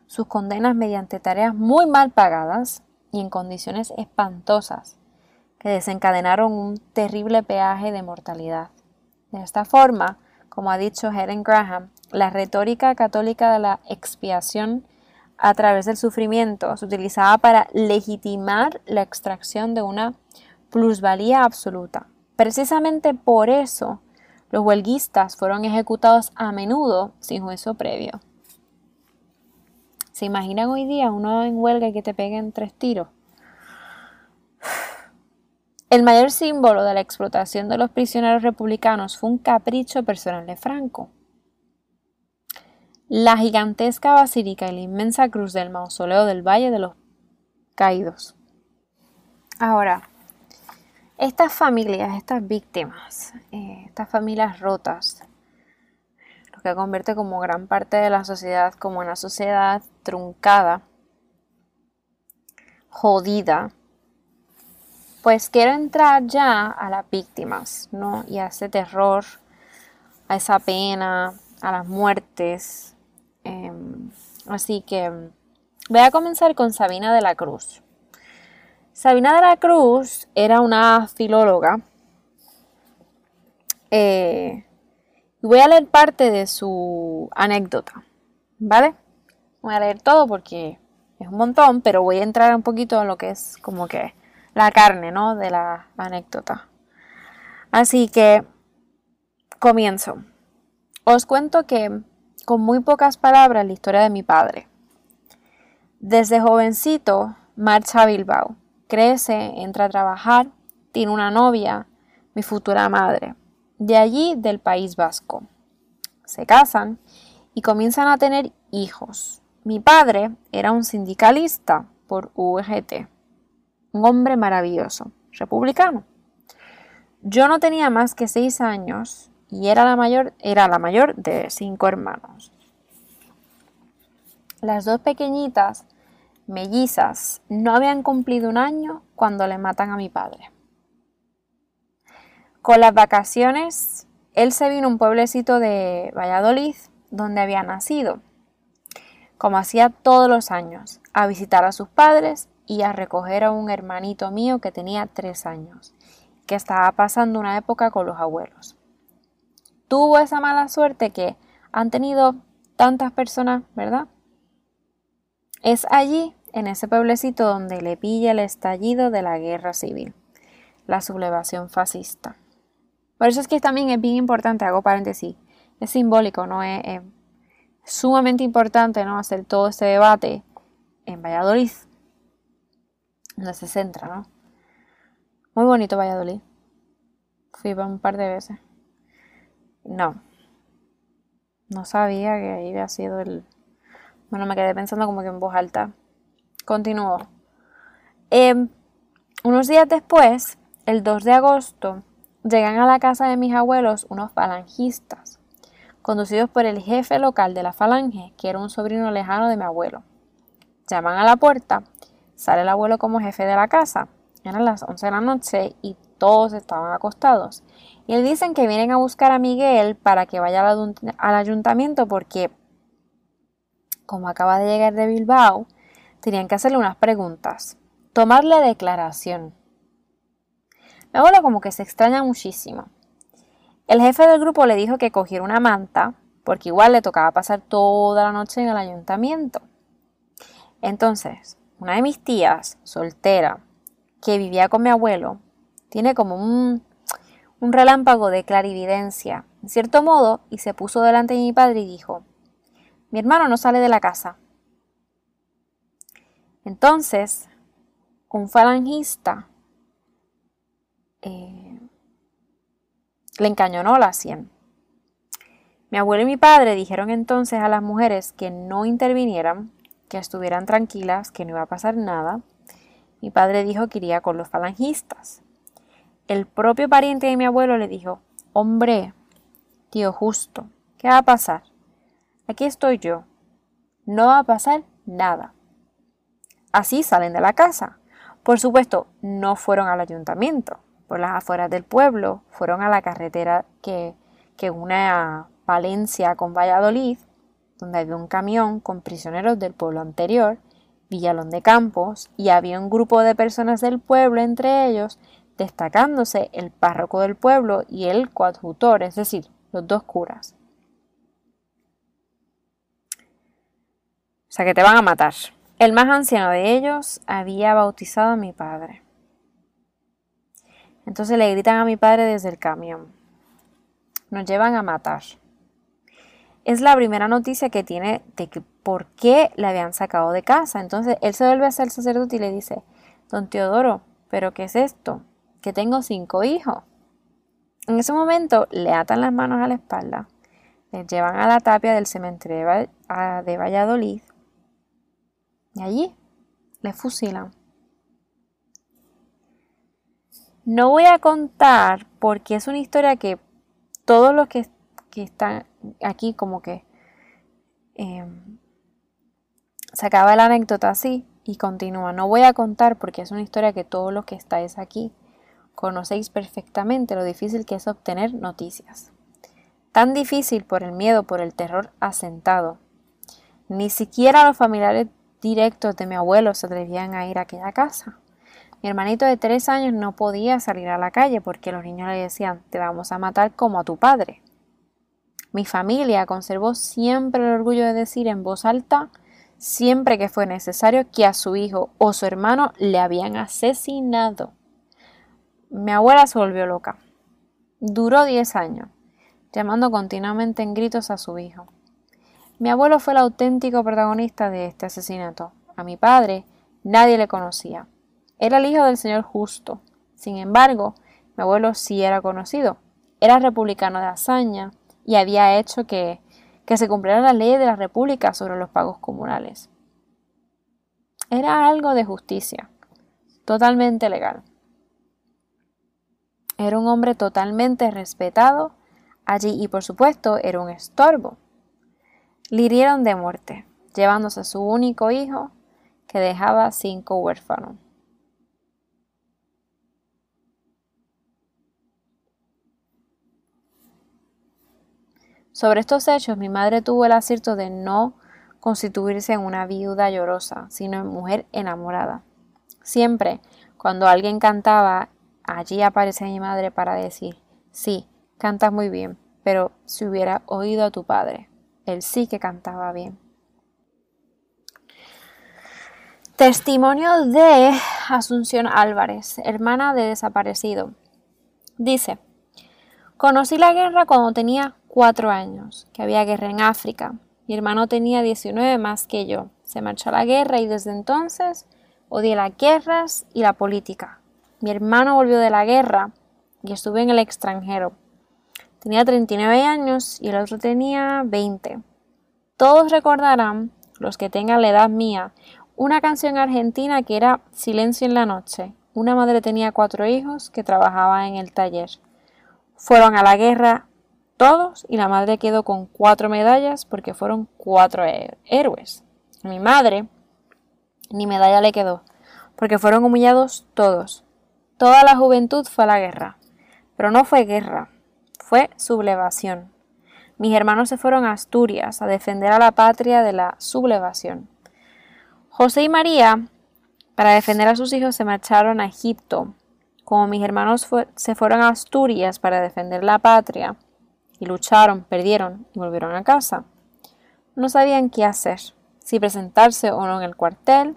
sus condenas mediante tareas muy mal pagadas y en condiciones espantosas que desencadenaron un terrible peaje de mortalidad. De esta forma, como ha dicho Helen Graham, la retórica católica de la expiación a través del sufrimiento se utilizaba para legitimar la extracción de una plusvalía absoluta. Precisamente por eso los huelguistas fueron ejecutados a menudo sin juicio previo. ¿Se imaginan hoy día uno en huelga y que te peguen tres tiros? El mayor símbolo de la explotación de los prisioneros republicanos fue un capricho personal de Franco. La gigantesca basílica y la inmensa cruz del mausoleo del Valle de los Caídos. Ahora, estas familias, estas víctimas, eh, estas familias rotas, lo que convierte como gran parte de la sociedad como una sociedad truncada, jodida, pues quiero entrar ya a las víctimas, ¿no? Y a ese terror, a esa pena, a las muertes. Em, así que voy a comenzar con Sabina de la Cruz. Sabina de la Cruz era una filóloga. Eh, voy a leer parte de su anécdota, ¿vale? Voy a leer todo porque es un montón, pero voy a entrar un poquito en lo que es como que la carne, ¿no? De la anécdota. Así que comienzo. Os cuento que con muy pocas palabras la historia de mi padre. Desde jovencito marcha a Bilbao, crece, entra a trabajar, tiene una novia, mi futura madre, de allí del País Vasco. Se casan y comienzan a tener hijos. Mi padre era un sindicalista por UGT un hombre maravilloso, republicano. Yo no tenía más que seis años y era la mayor, era la mayor de cinco hermanos. Las dos pequeñitas, mellizas, no habían cumplido un año cuando le matan a mi padre. Con las vacaciones, él se vino a un pueblecito de Valladolid, donde había nacido, como hacía todos los años, a visitar a sus padres y a recoger a un hermanito mío que tenía tres años, que estaba pasando una época con los abuelos. Tuvo esa mala suerte que han tenido tantas personas, ¿verdad? Es allí, en ese pueblecito, donde le pilla el estallido de la guerra civil, la sublevación fascista. Por eso es que también es bien importante, hago paréntesis, es simbólico, ¿no? Es, sumamente importante, ¿no? Hacer todo este debate en Valladolid, donde se centra, ¿no? Muy bonito Valladolid. Fui un par de veces. No. No sabía que ahí había sido el... Bueno, me quedé pensando como que en voz alta. Continúo. Em, unos días después, el 2 de agosto, llegan a la casa de mis abuelos unos falangistas, conducidos por el jefe local de la falange, que era un sobrino lejano de mi abuelo. Llaman a la puerta Sale el abuelo como jefe de la casa. Eran las 11 de la noche y todos estaban acostados. Y le dicen que vienen a buscar a Miguel para que vaya al, ayuntamiento porque, como acaba de llegar de Bilbao, tenían que hacerle unas preguntas. Tomarle declaración. Mi abuelo como que se extraña muchísimo. El jefe del grupo le dijo que cogiera una manta porque igual le tocaba pasar toda la noche en el ayuntamiento. Entonces, una de mis tías, soltera, que vivía con mi abuelo, tiene como un, relámpago de clarividencia, en cierto modo, y se puso delante de mi padre y dijo, mi hermano no sale de la casa. Entonces, un falangista eh, le encañonó la sien. Mi abuelo y mi padre dijeron entonces a las mujeres que no intervinieran, que estuvieran tranquilas, que no iba a pasar nada. Mi padre dijo que iría con los falangistas. El propio pariente de mi abuelo le dijo, hombre, tío justo, ¿qué va a pasar? Aquí estoy yo. No va a pasar nada. Así salen de la casa. Por supuesto, no fueron al ayuntamiento, por las afueras del pueblo, fueron a la carretera que, que une a Valencia con Valladolid, donde había un camión con prisioneros del pueblo anterior, Villalón de Campos, y había un grupo de personas del pueblo, entre ellos, destacándose el párroco del pueblo y el coadjutor, es decir, los dos curas. O sea que te van a matar. El más anciano de ellos había bautizado a mi padre. Entonces le gritan a mi padre desde el camión. Nos llevan a matar. Es la primera noticia que tiene de que por qué le habían sacado de casa. Entonces él se vuelve a ser sacerdote y le dice, don Teodoro, ¿pero qué es esto? Que tengo cinco hijos. En ese momento le atan las manos a la espalda, le llevan a la tapia del cementerio de Valladolid y allí le fusilan. No voy a contar porque es una historia que todos los que, están aquí como que em, se acaba la anécdota así y continúa. No voy a contar porque es una historia que todos los que estáis aquí conocéis perfectamente lo difícil que es obtener noticias. Tan difícil por el miedo, por el terror asentado. Ni siquiera los familiares directos de mi abuelo se atrevían a ir a aquella casa. Mi hermanito de tres años no podía salir a la calle porque los niños le decían te vamos a matar como a tu padre. Mi familia conservó siempre el orgullo de decir en voz alta siempre que fue necesario que a su hijo o su hermano le habían asesinado. Mi abuela se volvió loca. Duró diez años, llamando continuamente en gritos a su hijo. Mi abuelo fue el auténtico protagonista de este asesinato. A mi padre nadie le conocía. Era el hijo del señor justo. Sin embargo, mi abuelo sí era conocido. Era republicano de hazaña y había hecho que, que se cumpliera la ley de la República sobre los pagos comunales. Era algo de justicia, totalmente legal. Era un hombre totalmente respetado allí y por supuesto era un estorbo le hirieron de muerte, llevándose a su único hijo, que dejaba cinco huérfanos. Sobre estos hechos, mi madre tuvo el acierto de no constituirse en una viuda llorosa, sino en mujer enamorada. Siempre, cuando alguien cantaba, allí aparecía mi madre para decir, sí, cantas muy bien, pero si hubiera oído a tu padre. Él sí que cantaba bien. Testimonio de Asunción Álvarez, hermana de desaparecido. Dice, conocí la guerra cuando tenía cuatro años, que había guerra en África. Mi hermano tenía 19 más que yo. Se marchó a la guerra y desde entonces odié las guerras y la política. Mi hermano volvió de la guerra y estuve en el extranjero. Tenía 39 años y el otro tenía 20. Todos recordarán, los que tengan la edad mía, una canción argentina que era Silencio en la noche. Una madre tenía cuatro hijos que trabajaban en el taller. Fueron a la guerra todos y la madre quedó con cuatro medallas porque fueron cuatro héroes. mi madre ni medalla le quedó porque fueron humillados todos. Toda la juventud fue a la guerra. Pero no fue guerra, fue sublevación. Mis hermanos se fueron a Asturias a defender a la patria de la sublevación. José y María, para defender a sus hijos, se marcharon a Egipto. Como mis hermanos se fueron a Asturias para defender la patria, y lucharon, perdieron y volvieron a casa. No sabían qué hacer, si presentarse o no en el cuartel,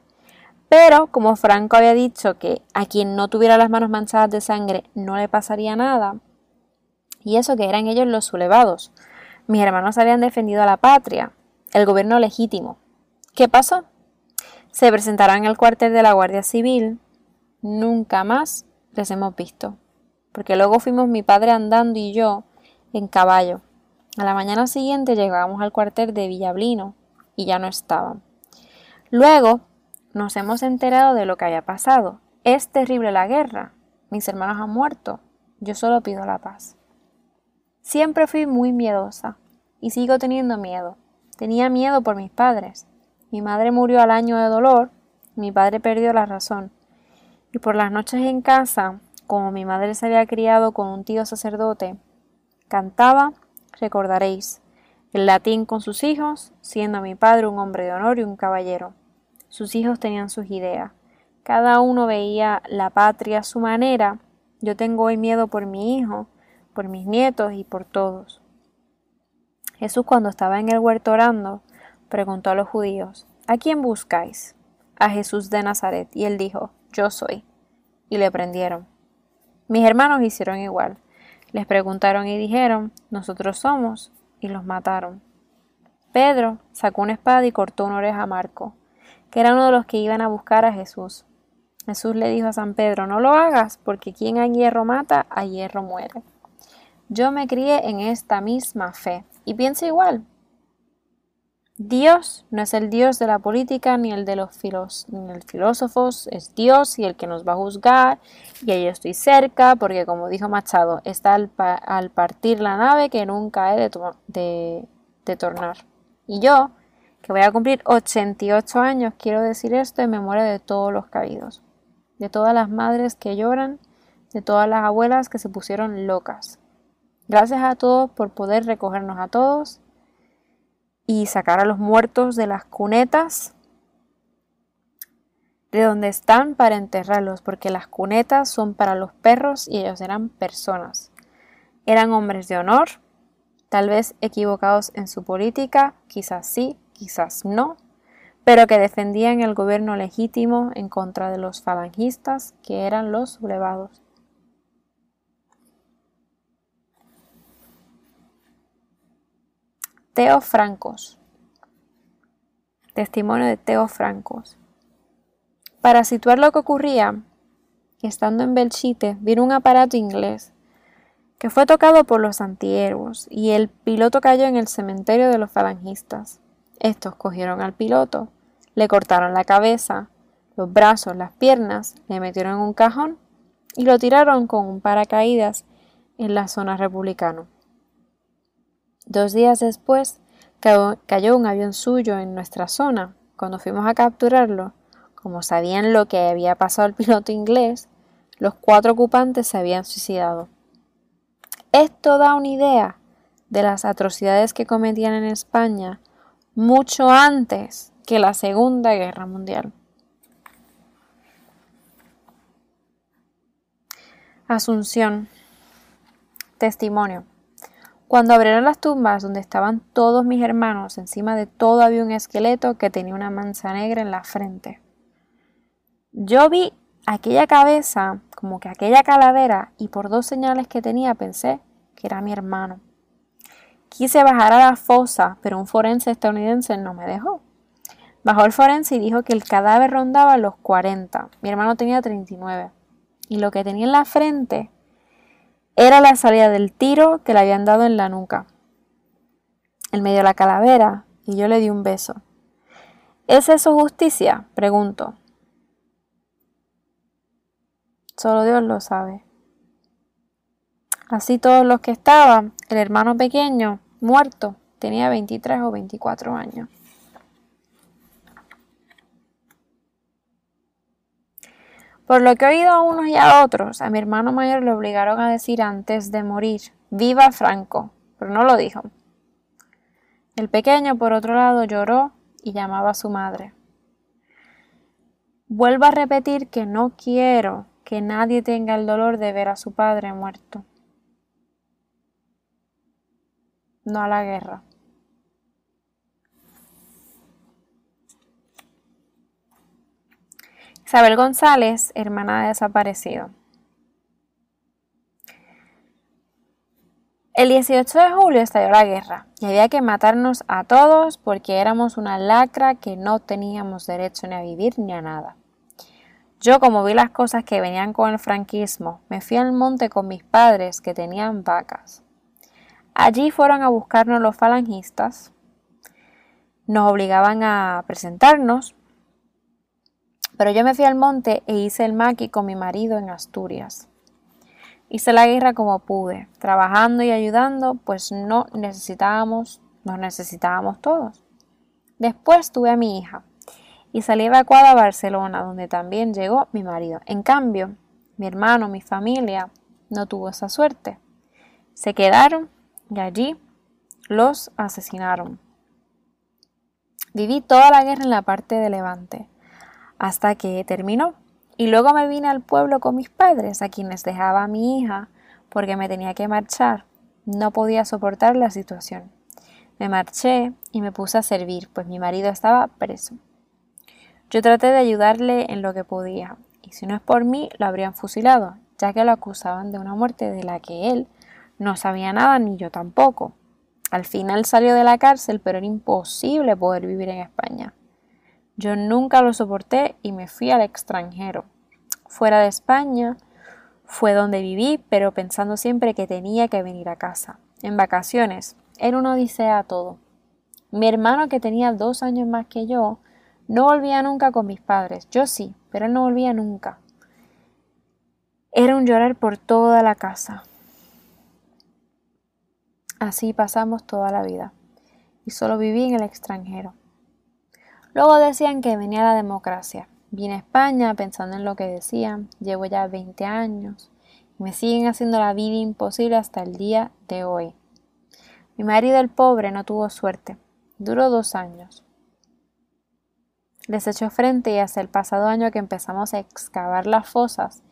pero como Franco había dicho que a quien no tuviera las manos manchadas de sangre no le pasaría nada, y eso que eran ellos los sublevados. Mis hermanos habían defendido a la patria, el gobierno legítimo. ¿Qué pasó? Se presentarán en el cuartel de la Guardia Civil. Nunca más les hemos visto. Porque luego fuimos mi padre andando y yo en caballo. A la mañana siguiente llegamos al cuartel de Villablino y ya no estaban. Luego nos hemos enterado de lo que haya pasado. Es terrible la guerra. Mis hermanos han muerto. Yo solo pido la paz. Siempre fui muy miedosa y sigo teniendo miedo. Tenía miedo por mis padres. Mi madre murió al año de dolor, mi padre perdió la razón. Y por las noches en casa, como mi madre se había criado con un tío sacerdote, cantaba, recordaréis, el latín con sus hijos, siendo mi padre un hombre de honor y un caballero. Sus hijos tenían sus ideas. Cada uno veía la patria a su manera. Yo tengo hoy miedo por mi hijo, por mis nietos y por todos. Jesús cuando estaba en el huerto orando, preguntó a los judíos, ¿A quién buscáis? A Jesús de Nazaret. Y él dijo, Yo soy. Y le prendieron. Mis hermanos hicieron igual. Les preguntaron y dijeron, Nosotros somos. Y los mataron. Pedro sacó una espada y cortó una oreja a Marco, que era uno de los que iban a buscar a Jesús. Jesús le dijo a San Pedro, no lo hagas, porque quien a hierro mata, a hierro muere. Yo me crié en esta misma fe y pienso igual. Dios no es el Dios de la política ni el de los filósofos, es Dios y el que nos va a juzgar. Y ahí estoy cerca, porque como dijo Machado, está al, partir la nave que nunca he de, de tornar. Y yo, que voy a cumplir 88 años, quiero decir esto en memoria de todos los caídos, de todas las madres que lloran, de todas las abuelas que se pusieron locas, Gracias a todos por poder recogernos a todos y sacar a los muertos de las cunetas de donde están para enterrarlos, porque las cunetas son para los perros y ellos eran personas. Eran hombres de honor, tal vez equivocados en su política, quizás sí, quizás no, pero que defendían el gobierno legítimo en contra de los falangistas, que eran los sublevados. Teo Francos. Testimonio de Teo Francos. Para situar lo que ocurría, estando en Belchite, vino un aparato inglés que fue tocado por los antihéroes y el piloto cayó en el cementerio de los falangistas. Estos cogieron al piloto, le cortaron la cabeza, los brazos, las piernas, le metieron en un cajón y lo tiraron con un paracaídas en la zona republicana. Dos días después cayó un avión suyo en nuestra zona. Cuando fuimos a capturarlo, como sabían lo que había pasado al piloto inglés, los cuatro ocupantes se habían suicidado. Esto da una idea de las atrocidades que cometían en España mucho antes que la Segunda Guerra Mundial. Asunción. Testimonio. Cuando abrieron las tumbas donde estaban todos mis hermanos, encima de todo había un esqueleto que tenía una mancha negra en la frente. Yo vi aquella cabeza, como que aquella calavera, y por dos señales que tenía pensé que era mi hermano. Quise bajar a la fosa, pero un forense estadounidense no me dejó. Bajó el forense y dijo que el cadáver rondaba los 40. Mi hermano tenía 39. Y lo que tenía en la frente era la salida del tiro que le habían dado en la nuca. Él me dio la calavera y yo le di un beso. ¿Es eso justicia? Pregunto. Solo Dios lo sabe. Así todos los que estaban, el hermano pequeño, muerto, tenía 23 o 24 años. Por lo que he oído a unos y a otros, a mi hermano mayor le obligaron a decir antes de morir, viva Franco, pero no lo dijo. El pequeño, por otro lado, lloró y llamaba a su madre. Vuelvo a repetir que no quiero que nadie tenga el dolor de ver a su padre muerto. No a la guerra. Isabel González, hermana de desaparecido. El 18 de julio estalló la guerra y había que matarnos a todos porque éramos una lacra que no teníamos derecho ni a vivir ni a nada. Yo, como vi las cosas que venían con el franquismo, me fui al monte con mis padres que tenían vacas. Allí fueron a buscarnos los falangistas, nos obligaban a presentarnos, pero yo me fui al monte e hice el maqui con mi marido en Asturias. Hice la guerra como pude, trabajando y ayudando, pues no necesitábamos, nos necesitábamos todos. Después tuve a mi hija y salí evacuada a Barcelona, donde también llegó mi marido. En cambio, mi hermano, mi familia, no tuvo esa suerte. Se quedaron y allí los asesinaron. Viví toda la guerra en la parte de Levante, hasta que terminó. Y luego me vine al pueblo con mis padres, a quienes dejaba a mi hija, porque me tenía que marchar. No podía soportar la situación. Me marché y me puse a servir, pues mi marido estaba preso. Yo traté de ayudarle en lo que podía, y si no es por mí, lo habrían fusilado, ya que lo acusaban de una muerte de la que él no sabía nada ni yo tampoco. Al final salió de la cárcel, pero era imposible poder vivir en España. Yo nunca lo soporté y me fui al extranjero. Fuera de España fue donde viví, pero pensando siempre que tenía que venir a casa. En vacaciones. Era una odisea todo. Mi hermano, que tenía dos años más que yo, no volvía nunca con mis padres. Yo sí, pero él no volvía nunca. Era un llorar por toda la casa. Así pasamos toda la vida. Y solo viví en el extranjero. Luego decían que venía la democracia. Vine a España pensando en lo que decían. Llevo ya 20 años y me siguen haciendo la vida imposible hasta el día de hoy. Mi marido el pobre no tuvo suerte. Duró dos años. Les echó frente y hasta el pasado año que empezamos a excavar las fosas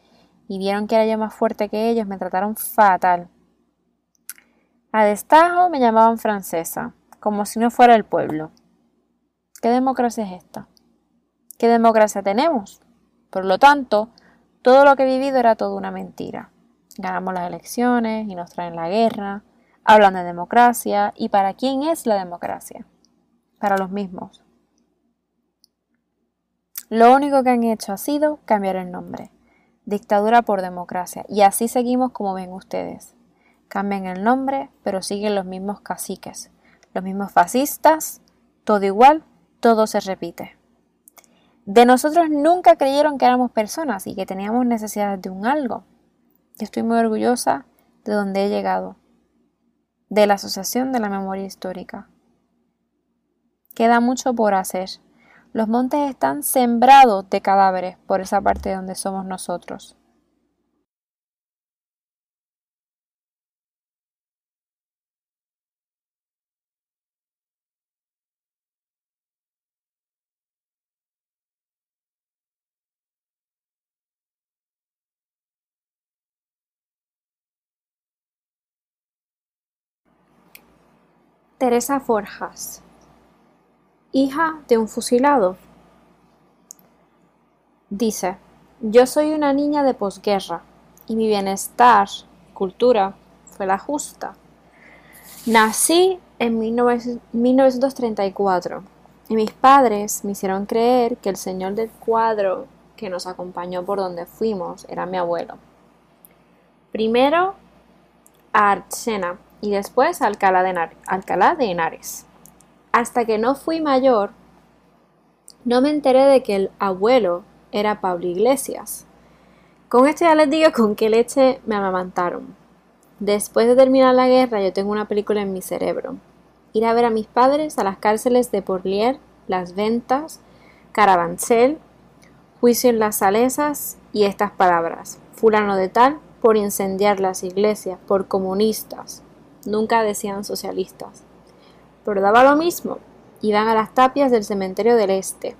y vieron que era yo más fuerte que ellos, me trataron fatal. A destajo me llamaban francesa, como si no fuera el pueblo. ¿Qué democracia es esta? ¿Qué democracia tenemos? Por lo tanto, todo lo que he vivido era toda una mentira. Ganamos las elecciones y nos traen la guerra, hablan de democracia y para quién es la democracia? Para los mismos. Lo único que han hecho ha sido cambiar el nombre. Dictadura por democracia. Y así seguimos como ven ustedes. Cambian el nombre, pero siguen los mismos caciques, los mismos fascistas, todo igual, todo se repite. De nosotros nunca creyeron que éramos personas y que teníamos necesidad de un algo. Yo estoy muy orgullosa de donde he llegado, de la Asociación de la Memoria Histórica. Queda mucho por hacer. Los montes están sembrados de cadáveres por esa parte donde somos nosotros. Teresa Forjas, hija de un fusilado. Dice, yo soy una niña de posguerra y mi bienestar, cultura, fue la justa. Nací en 1934 y mis padres me hicieron creer que el señor del cuadro que nos acompañó por donde fuimos era mi abuelo. Primero a y después Alcalá de, Alcalá de Henares. Hasta que no fui mayor, no me enteré de que el abuelo era Pablo Iglesias. Con esto ya les digo con qué leche me amamantaron. Después de terminar la guerra, yo tengo una película en mi cerebro. Ir a ver a mis padres a las cárceles de Porlier, Las Ventas, Carabanchel, Juicio en las Salesas y estas palabras. Fulano de tal por incendiar las iglesias, por comunistas, nunca decían socialistas. Pero daba lo mismo, iban a las tapias del cementerio del Este,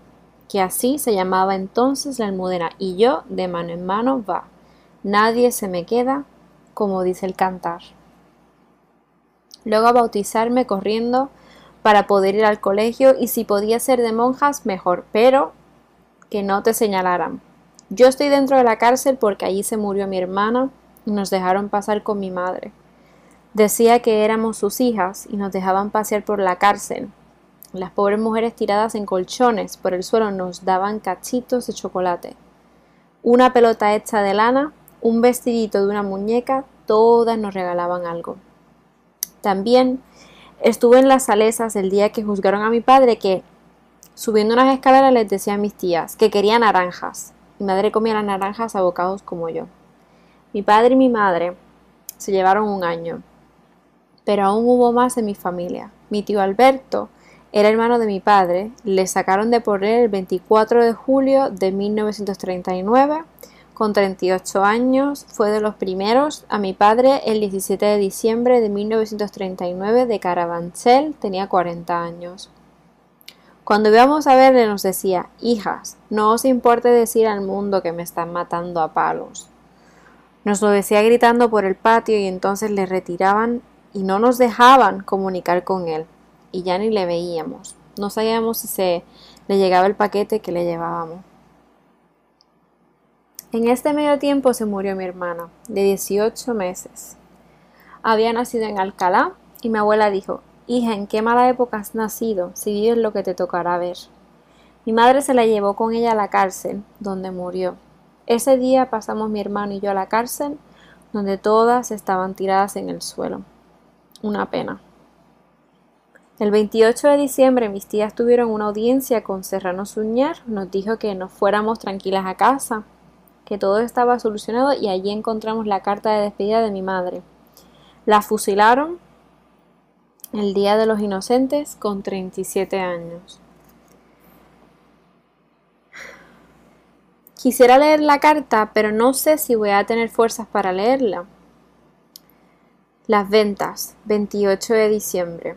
que así se llamaba entonces la Almudena, y yo de mano en mano va. Nadie se me queda, como dice el cantar. Luego a bautizarme corriendo para poder ir al colegio y si podía ser de monjas, mejor, pero que no te señalaran. Yo estoy dentro de la cárcel porque allí se murió mi hermana y nos dejaron pasar con mi madre. Decía que éramos sus hijas y nos dejaban pasear por la cárcel. Las pobres mujeres tiradas en colchones por el suelo nos daban cachitos de chocolate. Una pelota hecha de lana, un vestidito de una muñeca, todas nos regalaban algo. También estuve en las salesas el día que juzgaron a mi padre que, subiendo unas escaleras, les decía a mis tías que quería naranjas. Mi madre comía las naranjas a bocados como yo. Mi padre y mi madre se llevaron un año, pero aún hubo más en mi familia. Mi tío Alberto era hermano de mi padre, le sacaron de poner el 24 de julio de 1939 con 38 años, fue de los primeros. A mi padre el 17 de diciembre de 1939 de Carabanchel tenía 40 años. Cuando íbamos a verle nos decía, hijas, no os importe decir al mundo que me están matando a palos. Nos lo decía gritando por el patio y entonces le retiraban y no nos dejaban comunicar con él y ya ni le veíamos. No sabíamos si se le llegaba el paquete que le llevábamos. En este medio tiempo se murió mi hermana, de 18 meses. Había nacido en Alcalá y mi abuela dijo, hija, ¿en qué mala época has nacido si vives lo que te tocará ver? Mi madre se la llevó con ella a la cárcel, donde murió. Ese día pasamos mi hermano y yo a la cárcel, donde todas estaban tiradas en el suelo. Una pena. El 28 de diciembre mis tías tuvieron una audiencia con Serrano Suñer, nos dijo que nos fuéramos tranquilas a casa, que todo estaba solucionado y allí encontramos la carta de despedida de mi madre. La fusilaron el Día de los Inocentes con 37 años. Quisiera leer la carta, pero no sé si voy a tener fuerzas para leerla. Las ventas, 28 de diciembre.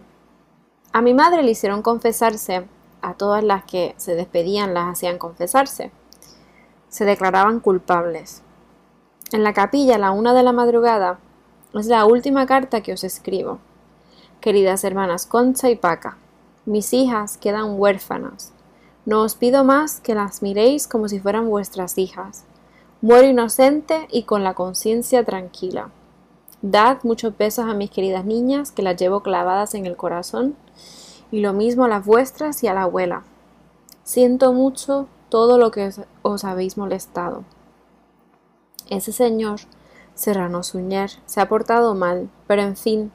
A mi madre le hicieron confesarse, a todas las que se despedían las hacían confesarse se declaraban culpables. En la capilla a la una de la madrugada es la última carta que os escribo. Queridas hermanas Concha y Paca, mis hijas quedan huérfanas. No os pido más que las miréis como si fueran vuestras hijas. Muero inocente y con la conciencia tranquila. Dad muchos besos a mis queridas niñas que las llevo clavadas en el corazón y lo mismo a las vuestras y a la abuela. Siento mucho todo lo que os habéis molestado. Ese señor, Serrano Suñer, se ha portado mal, pero en fin,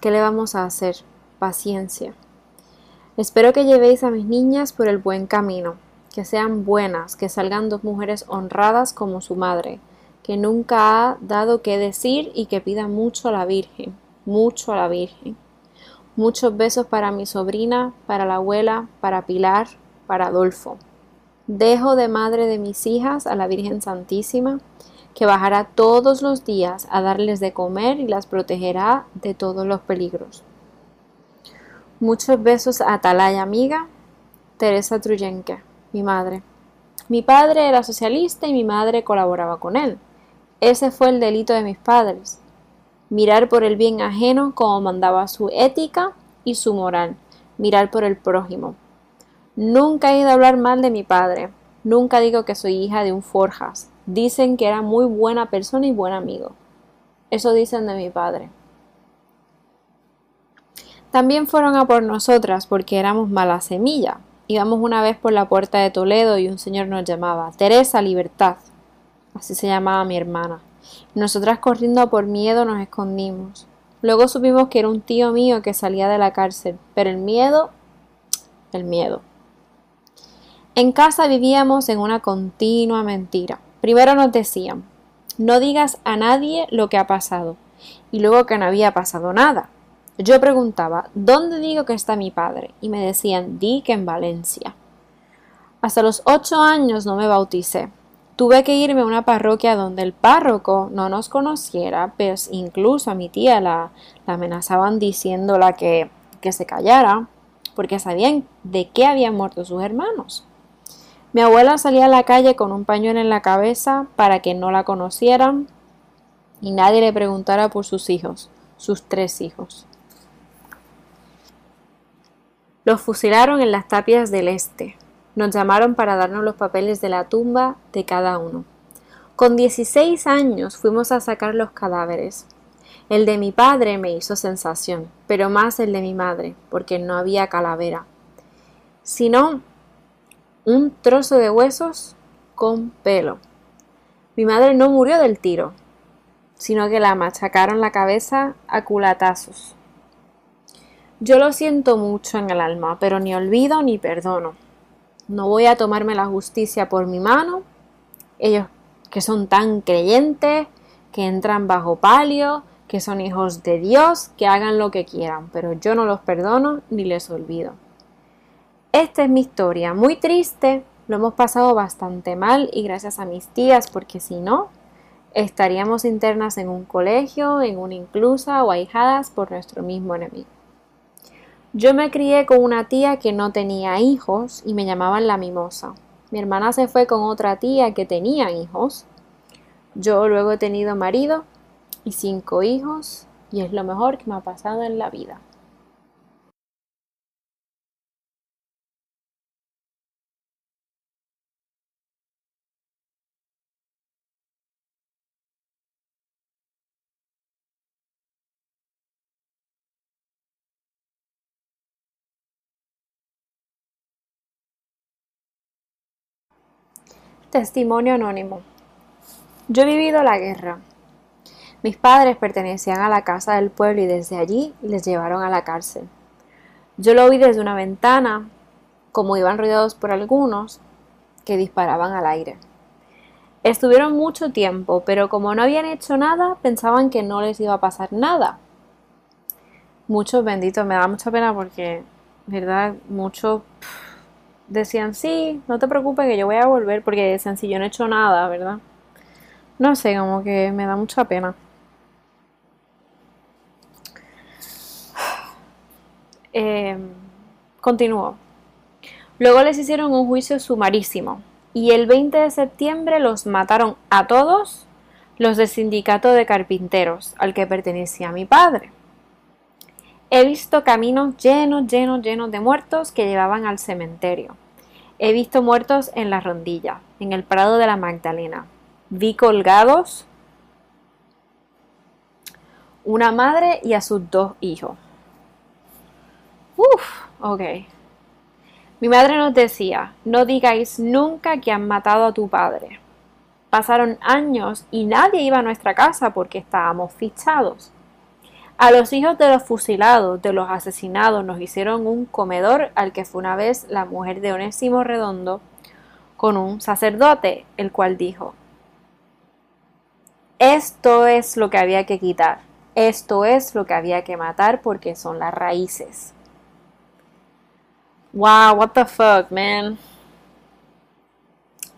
¿qué le vamos a hacer? Paciencia. Espero que llevéis a mis niñas por el buen camino, que sean buenas, que salgan dos mujeres honradas como su madre, que nunca ha dado qué decir y que pida mucho a la Virgen, mucho a la Virgen. Muchos besos para mi sobrina, para la abuela, para Pilar, para Adolfo. Dejo de madre de mis hijas a la Virgen Santísima, que bajará todos los días a darles de comer y las protegerá de todos los peligros. Muchos besos a Atalaya amiga, Teresa Truyenque, mi madre. Mi padre era socialista y mi madre colaboraba con él. Ese fue el delito de mis padres. Mirar por el bien ajeno como mandaba su ética y su moral. Mirar por el prójimo. Nunca he ido a hablar mal de mi padre. Nunca digo que soy hija de un Forjas. Dicen que era muy buena persona y buen amigo. Eso dicen de mi padre. También fueron a por nosotras porque éramos mala semilla. Íbamos una vez por la puerta de Toledo y un señor nos llamaba Teresa Libertad. Así se llamaba mi hermana. nosotras corriendo por miedo nos escondimos. Luego supimos que era un tío mío que salía de la cárcel, pero el miedo, el miedo. En casa vivíamos en una continua mentira. Primero nos decían, no digas a nadie lo que ha pasado, y luego que no había pasado nada. Yo preguntaba, ¿dónde digo que está mi padre? Y me decían, di que en Valencia. Hasta los ocho años no me bauticé. Tuve que irme a una parroquia donde el párroco no nos conociera, pues incluso a mi tía la, la amenazaban diciéndola que, que se callara, porque sabían de qué habían muerto sus hermanos. Mi abuela salía a la calle con un pañuelo en la cabeza para que no la conocieran y nadie le preguntara por sus hijos, sus tres hijos. Los fusilaron en las tapias del este. Nos llamaron para darnos los papeles de la tumba de cada uno. Con 16 años fuimos a sacar los cadáveres. El de mi padre me hizo sensación, pero más el de mi madre, porque no había calavera, sino un trozo de huesos con pelo. Mi madre no murió del tiro, sino que la machacaron la cabeza a culatazos. Yo lo siento mucho en el alma, pero ni olvido ni perdono. No voy a tomarme la justicia por mi mano. Ellos que son tan creyentes, que entran bajo palio, que son hijos de Dios, que hagan lo que quieran, pero yo no los perdono ni les olvido. Esta es mi historia, muy triste, lo hemos pasado bastante mal y gracias a mis tías, porque si no, estaríamos internas en un colegio, en una inclusa o ahijadas por nuestro mismo enemigo. Yo me crié con una tía que no tenía hijos y me llamaban la mimosa. Mi hermana se fue con otra tía que tenía hijos. Yo luego he tenido marido y cinco hijos y es lo mejor que me ha pasado en la vida. Testimonio anónimo. Yo he vivido la guerra. Mis padres pertenecían a la casa del pueblo y desde allí les llevaron a la cárcel. Yo lo vi desde una ventana, como iban rodeados por algunos que disparaban al aire. Estuvieron mucho tiempo, pero como no habían hecho nada, pensaban que no les iba a pasar nada. Muchos benditos, me da mucha pena porque, ¿verdad? Muchos decían, sí, no te preocupes que yo voy a volver, porque decían, si yo no he hecho nada, ¿verdad? No sé, como que me da mucha pena. Eh, continuó. Luego les hicieron un juicio sumarísimo y el 20 de septiembre los mataron a todos los del sindicato de carpinteros al que pertenecía mi padre. He visto caminos llenos, llenos, llenos de muertos que llevaban al cementerio. He visto muertos en la rondilla, en el Prado de la Magdalena. Vi colgados una madre y a sus dos hijos. Uf, ok. Mi madre nos decía, no digáis nunca que han matado a tu padre. Pasaron años y nadie iba a nuestra casa porque estábamos fichados. A los hijos de los fusilados, de los asesinados, nos hicieron un comedor al que fue una vez la mujer de Onésimo Redondo con un sacerdote, el cual dijo, esto es lo que había que quitar, esto es lo que había que matar porque son las raíces. Wow, what the fuck, man.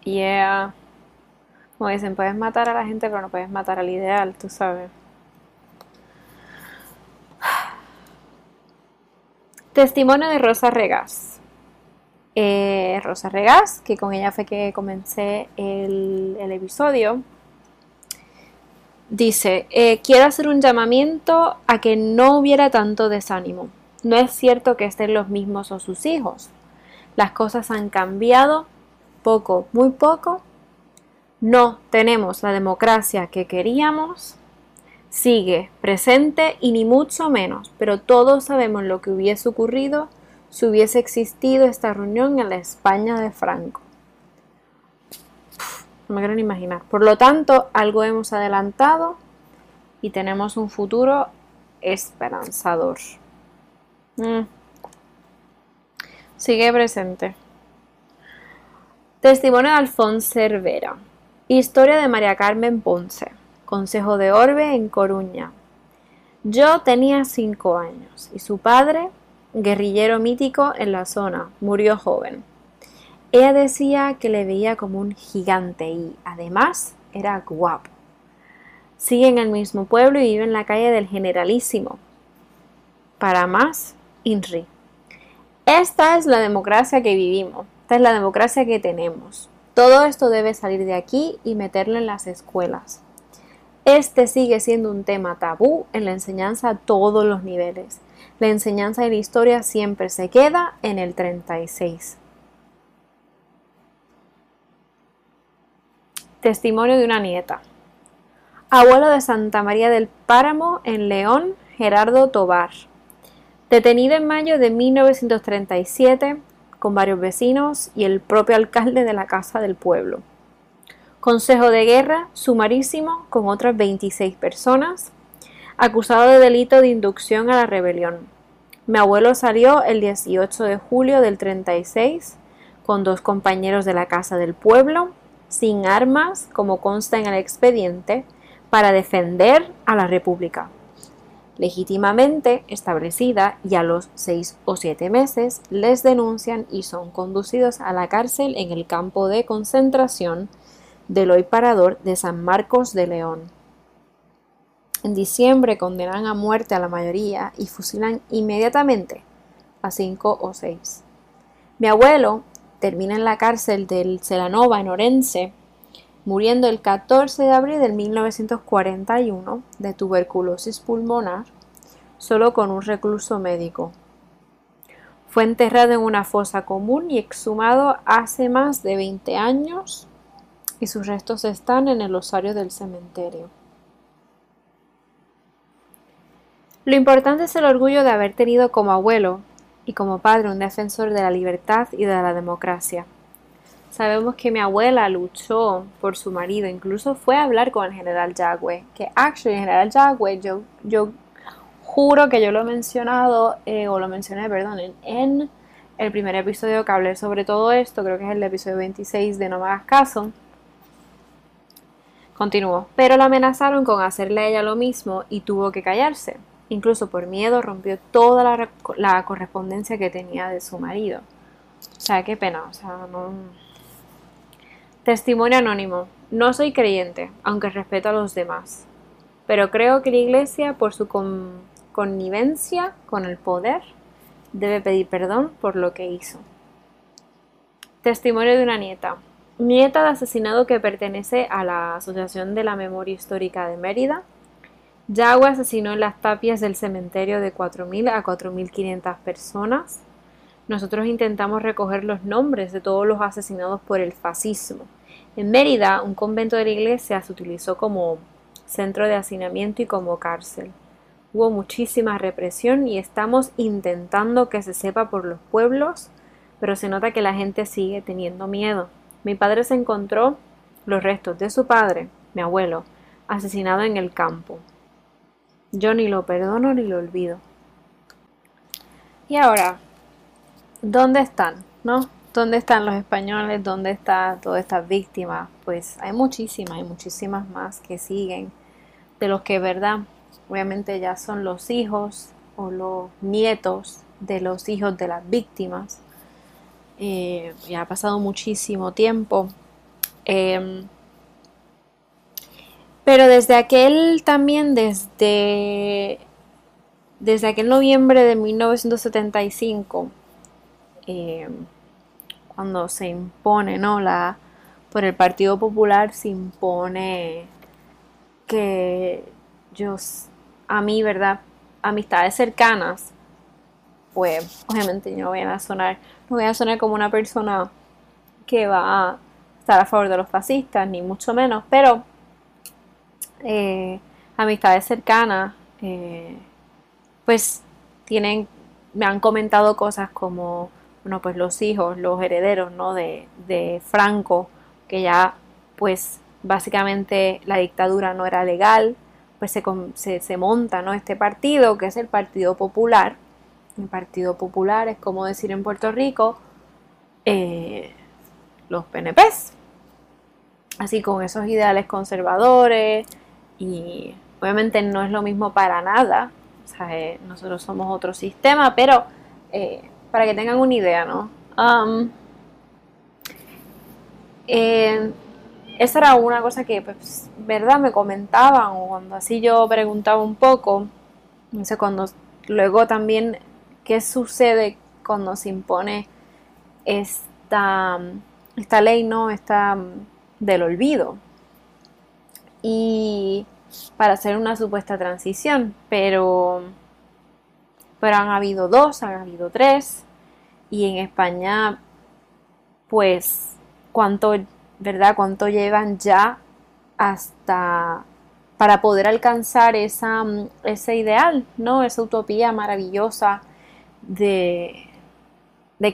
Yeah. Como dicen, puedes matar a la gente, pero no puedes matar al ideal, tú sabes. Testimonio de Rosa Regas. Eh, Rosa Regas, que con ella fue que comencé el, episodio, dice, eh, quiero hacer un llamamiento a que no hubiera tanto desánimo. No es cierto que estén los mismos o sus hijos. Las cosas han cambiado poco, muy poco. No tenemos la democracia que queríamos sigue presente y ni mucho menos, pero todos sabemos lo que hubiese ocurrido si hubiese existido esta reunión en la España de Franco. no me quiero ni imaginar. Por lo tanto, algo hemos adelantado y tenemos un futuro esperanzador. Mm. Sigue presente. Testimonio de Alfonso Cervera. Historia de María Carmen Ponce. Consejo de Orbe en Coruña. Yo tenía cinco años y su padre, guerrillero mítico en la zona, murió joven. Ella decía que le veía como un gigante y además era guapo. Sigue en el mismo pueblo y vive en la calle del Generalísimo. Para más, INRI. Esta es la democracia que vivimos, esta es la democracia que tenemos. Todo esto debe salir de aquí y meterlo en las escuelas. Este sigue siendo un tema tabú en la enseñanza a todos los niveles. La enseñanza de la historia siempre se queda en el 36. Testimonio de una nieta. Abuelo de Santa María del Páramo en León, Gerardo Tobar. Detenido en mayo de 1937 con varios vecinos y el propio alcalde de la Casa del Pueblo. Consejo de guerra sumarísimo con otras 26 personas, acusado de delito de inducción a la rebelión. Mi abuelo salió el 18 de julio del 36 con dos compañeros de la Casa del Pueblo, sin armas, como consta en el expediente, para defender a la República. Legítimamente establecida y a los seis o siete meses les denuncian y son conducidos a la cárcel en el campo de concentración del hoy parador de San Marcos de León. En diciembre condenan a muerte a la mayoría y fusilan inmediatamente a cinco o seis. Mi abuelo termina en la cárcel del Celanova en Orense, muriendo el 14 de abril de 1941 de tuberculosis pulmonar, solo con un recluso médico. Fue enterrado en una fosa común y exhumado hace más de 20 años y sus restos están en el osario del cementerio. Lo importante es el orgullo de haber tenido como abuelo y como padre un defensor de la libertad y de la democracia. Sabemos que mi abuela luchó por su marido, incluso fue a hablar con el general Yagüe, que actually el general Yagüe, yo, yo juro que yo lo he mencionado, eh, o lo mencioné, perdón, en, el primer episodio que hablé sobre todo esto, creo que es el episodio 26 de No me hagas caso. Continuó, pero la amenazaron con hacerle a ella lo mismo y tuvo que callarse. Incluso por miedo rompió toda la, correspondencia que tenía de su marido. O sea, qué pena. O sea, no... Testimonio anónimo. No soy creyente, aunque respeto a los demás. Pero creo que la Iglesia, por su connivencia con el poder, debe pedir perdón por lo que hizo. Testimonio de una nieta. Nieta de asesinado que pertenece a la Asociación de la Memoria Histórica de Mérida Yagüe asesinó en las tapias del cementerio de 4.000 a 4.500 personas. Nosotros intentamos recoger los nombres de todos los asesinados por el fascismo. En Mérida, un convento de la iglesia se utilizó como centro de hacinamiento y como cárcel. Hubo muchísima represión y estamos intentando que se sepa por los pueblos, pero se nota que la gente sigue teniendo miedo. Mi padre se encontró los restos de su padre, mi abuelo, asesinado en el campo. Yo ni lo perdono ni lo olvido. Y ahora, ¿dónde están? ¿No? ¿Dónde están los españoles? ¿Dónde están todas estas víctimas? Pues hay muchísimas, hay muchísimas más que siguen, de los que, ¿verdad? Obviamente ya son los hijos o los nietos de los hijos de las víctimas. Eh, ya ha pasado muchísimo tiempo. Em, pero desde aquel también, desde, desde aquel noviembre de 1975, eh, cuando se impone, ¿no? La, por el Partido Popular se impone que yo, a mí, ¿verdad? Amistades cercanas, pues obviamente yo no voy a sonar, no voy a sonar como una persona que va a estar a favor de los fascistas, ni mucho menos, pero eh, amistades cercanas, eh, pues tienen, me han comentado cosas como, bueno, pues los hijos, los herederos, ¿no? De, de Franco, que ya, pues básicamente la dictadura no era legal, pues se, se, monta, ¿no? Este partido, que es el Partido Popular. El Partido Popular es como decir en Puerto Rico, eh, los PNPs, así con esos ideales conservadores, y obviamente no es lo mismo para nada, o sea, eh, nosotros somos otro sistema, pero eh, para que tengan una idea, ¿no? Esa era una cosa que, pues, verdad, me comentaban, o cuando así yo preguntaba un poco, no sé, cuando luego también, ¿qué sucede cuando se impone esta, esta ley, no? Esta del olvido, y para hacer una supuesta transición, pero, pero han habido dos, han habido tres, y en España, pues, ¿cuánto, verdad? ¿Cuánto llevan ya hasta para poder alcanzar esa, ese ideal, ¿no? Esa utopía maravillosa de,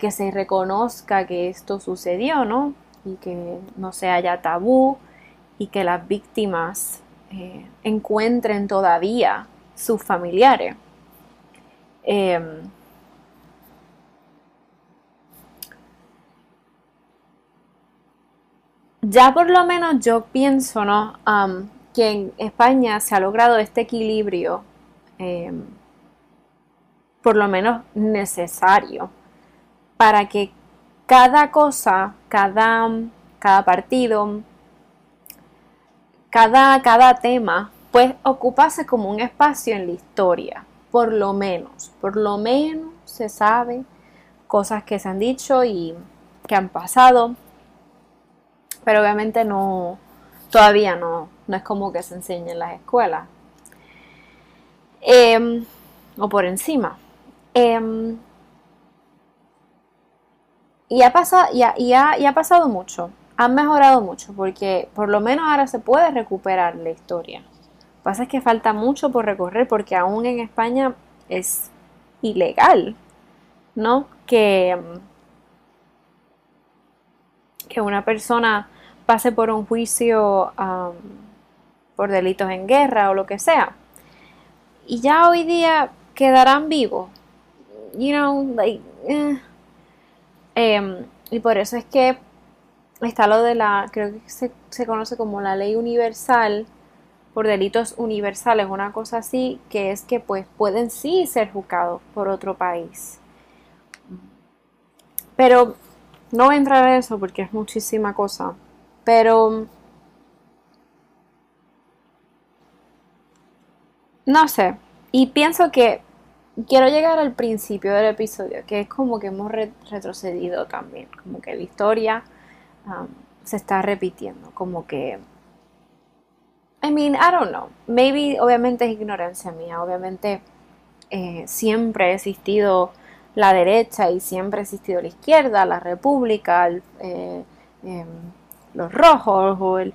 que se reconozca que esto sucedió, ¿no? Y que no se haya tabú y que las víctimas eh, encuentren todavía sus familiares. Em, ya por lo menos yo pienso, ¿no? que en España se ha logrado este equilibrio, em, por lo menos necesario, para que cada cosa, cada, cada partido, cada, cada tema, pues ocupase como un espacio en la historia, por lo menos, por lo menos se sabe cosas que se han dicho y que han pasado, pero obviamente no, todavía no, no es como que se enseñe en las escuelas. Em, o por encima. Em, y, ha pasado, y, ha, pasado mucho, han mejorado mucho, porque por lo menos ahora se puede recuperar la historia. Lo que pasa es que falta mucho por recorrer, porque aún en España es ilegal, ¿no? Que, que una persona pase por un juicio por delitos en guerra o lo que sea. Y ya hoy día quedarán vivos. You know, like, eh. em, y por eso es que está lo de la, creo que se, se, conoce como la ley universal por delitos universales, una cosa así, que es que pues pueden sí ser juzgados por otro país. Pero no voy a entrar en eso porque es muchísima cosa. Pero... No sé. Y pienso que quiero llegar al principio del episodio, que es como que hemos retrocedido también, como que la historia um, se está repitiendo, como que... I mean, I don't know. Maybe, obviamente es ignorancia mía, obviamente eh, siempre ha existido la derecha y siempre ha existido la izquierda, la república, eh, em, los rojos o, el,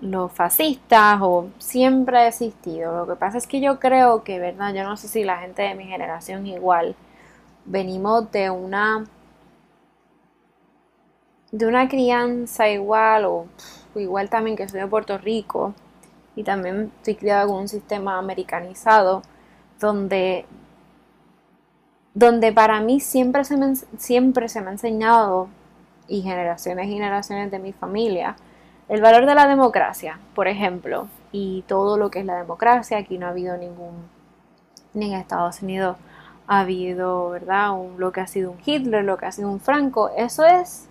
los fascistas o siempre ha existido. Lo que pasa es que yo creo que, ¿verdad? Yo no sé si la gente de mi generación igual venimos de una de una crianza igual o igual también que soy de Puerto Rico y también estoy criado con un sistema americanizado donde donde para mí siempre se me, siempre se me ha enseñado y generaciones y generaciones de mi familia. El valor de la democracia, por ejemplo, y todo lo que es la democracia, aquí no ha habido ningún, ni en Estados Unidos ha habido, ¿verdad? Un, lo que ha sido un Hitler, lo que ha sido un Franco, eso es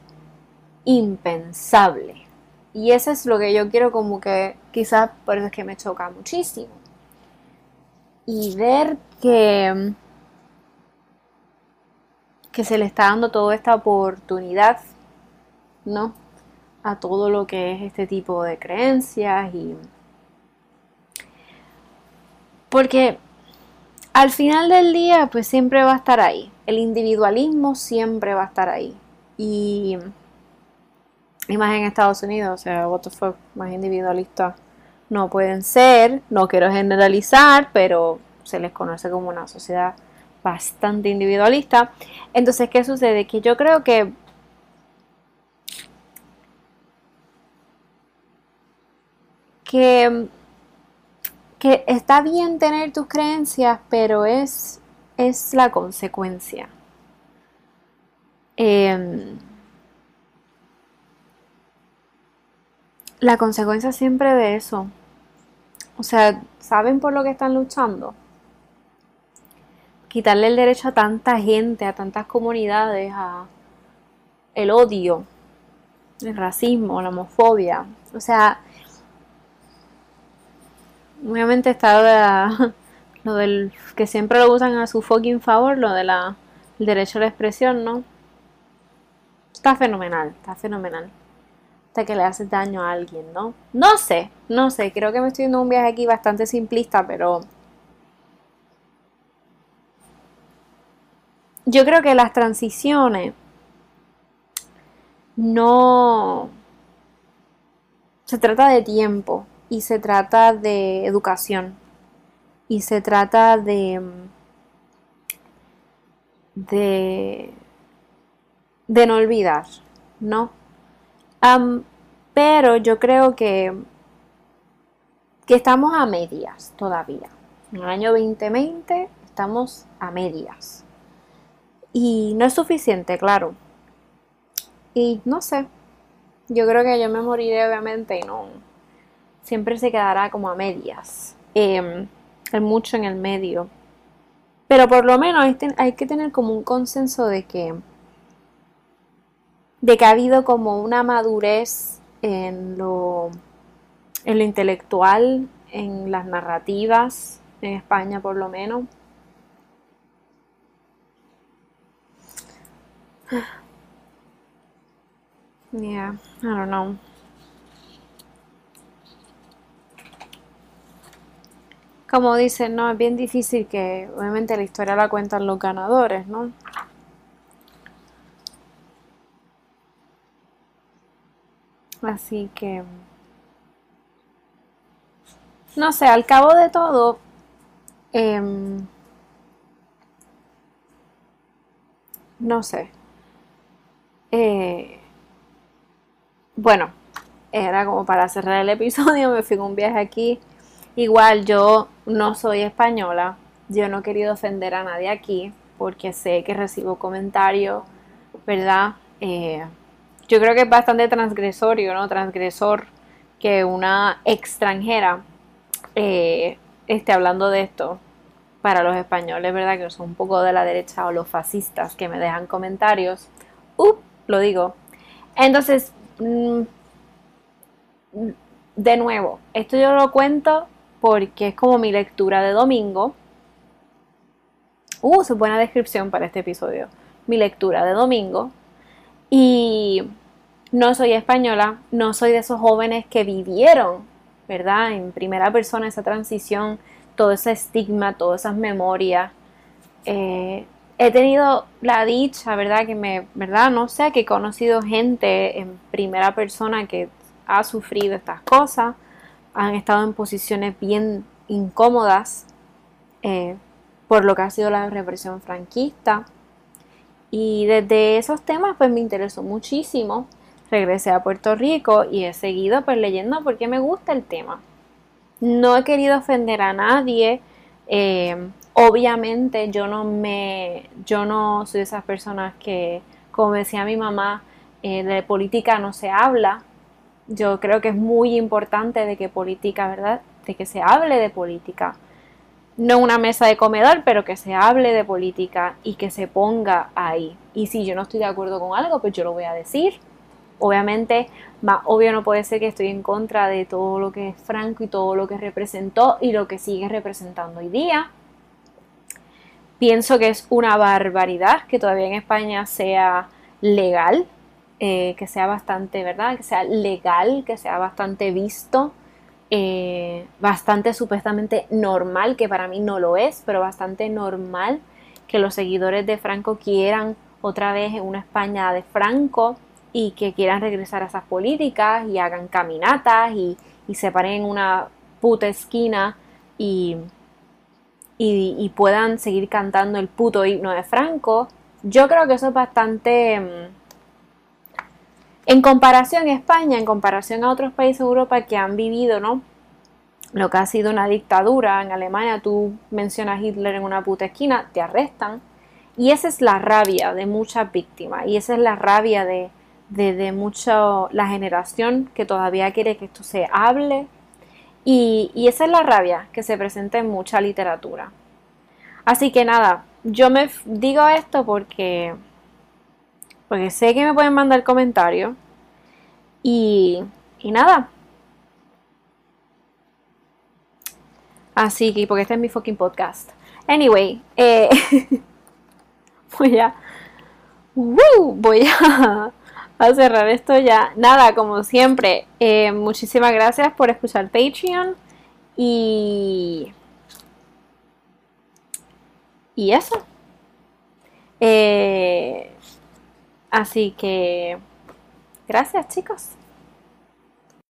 impensable. Y eso es lo que yo quiero como que quizás por eso es que me choca muchísimo. Y ver que, que se le está dando toda esta oportunidad ¿no? A todo lo que es este tipo de creencias y... Porque al final del día, pues siempre va a estar ahí. El individualismo siempre va a estar ahí. Y, y más en Estados Unidos, o sea, what the fuck, más individualistas no pueden ser. No quiero generalizar, pero se les conoce como una sociedad bastante individualista. Entonces, ¿qué sucede? Que yo creo que que, que está bien tener tus creencias, pero es, es la consecuencia. Em, la consecuencia siempre de eso. O sea, ¿saben por lo que están luchando? Quitarle el derecho a tanta gente, a tantas comunidades, a el odio, el racismo, la homofobia. O sea, obviamente está lo, del que siempre lo usan a su fucking favor, lo de la derecho a la expresión, ¿no? Está fenomenal, está fenomenal. Hasta que le hace daño a alguien, ¿no? No sé, no sé, creo que me estoy dando un viaje aquí bastante simplista, pero yo creo que las transiciones no se trata de tiempo y se trata de educación y se trata de de, de no olvidar, ¿no? pero yo creo que, que estamos a medias todavía. En el año 2020 estamos a medias. Y no es suficiente, claro. Y no sé, yo creo que yo me moriré obviamente y no, siempre se quedará como a medias. Eh, mucho en el medio. Pero por lo menos hay, que tener como un consenso de que, de que ha habido como una madurez en lo, en lo intelectual, en las narrativas, en España por lo menos. Yeah, I don't know. Como dicen, no, es bien difícil que obviamente la historia la cuentan los ganadores, ¿no? Así que, no sé, al cabo de todo, em, no sé. Eh, bueno, era como para cerrar el episodio, me fui un viaje aquí Igual yo no soy española, yo no he querido ofender a nadie aquí porque sé que recibo comentarios, ¿verdad? Eh, yo creo que es bastante transgresorio, ¿no? Transgresor que una extranjera eh, esté hablando de esto para los españoles, ¿verdad? Que son un poco de la derecha o los fascistas que me dejan comentarios. Uh, lo digo. Entonces, mm, de nuevo, esto yo lo cuento porque es como mi lectura de domingo. Uh, su buena descripción para este episodio. Mi lectura de domingo. Y no soy española, no soy de esos jóvenes que vivieron, ¿verdad? En primera persona esa transición, todo ese estigma, todas esas memorias. Eh, he tenido la dicha, ¿verdad? Que me, ¿verdad? No sé, que he conocido gente en primera persona que ha sufrido estas cosas han estado en posiciones bien incómodas eh, por lo que ha sido la represión franquista. Y desde esos temas pues me interesó muchísimo. Regresé a Puerto Rico y he seguido pues leyendo porque me gusta el tema. No he querido ofender a nadie. Eh, obviamente yo no me, yo no soy de esas personas que, como decía mi mamá, eh, de política no se habla. Yo creo que es muy importante de que política, ¿verdad? De que se hable de política. No una mesa de comedor, pero que se hable de política y que se ponga ahí. Y si yo no estoy de acuerdo con algo, pues yo lo voy a decir. Obviamente, más obvio no puede ser que estoy en contra de todo lo que es Franco y todo lo que representó y lo que sigue representando hoy día. Pienso que es una barbaridad que todavía en España sea legal eh, que sea bastante, ¿verdad? Que sea legal, que sea bastante visto, eh, bastante supuestamente normal, que para mí no lo es, pero bastante normal que los seguidores de Franco quieran otra vez en una España de Franco y que quieran regresar a esas políticas y hagan caminatas y, se paren en una puta esquina y, y, puedan seguir cantando el puto himno de Franco. Yo creo que eso es bastante mm, en comparación a España, en comparación a otros países de Europa que han vivido, ¿no? Lo que ha sido una dictadura, en Alemania tú mencionas Hitler en una puta esquina, te arrestan. Y esa es la rabia de muchas víctimas. Y esa es la rabia de, de, mucho, la generación que todavía quiere que esto se hable. Y, y esa es la rabia que se presenta en mucha literatura. Así que nada, yo me digo esto porque porque sé que me pueden mandar comentarios. Y, y nada. Así que, porque este es mi fucking podcast. Anyway, eh, voy a. voy a, a, cerrar esto ya. Nada, como siempre, eh, muchísimas gracias por escuchar Patreon. Y. Y eso. Eh, Así que, gracias chicos.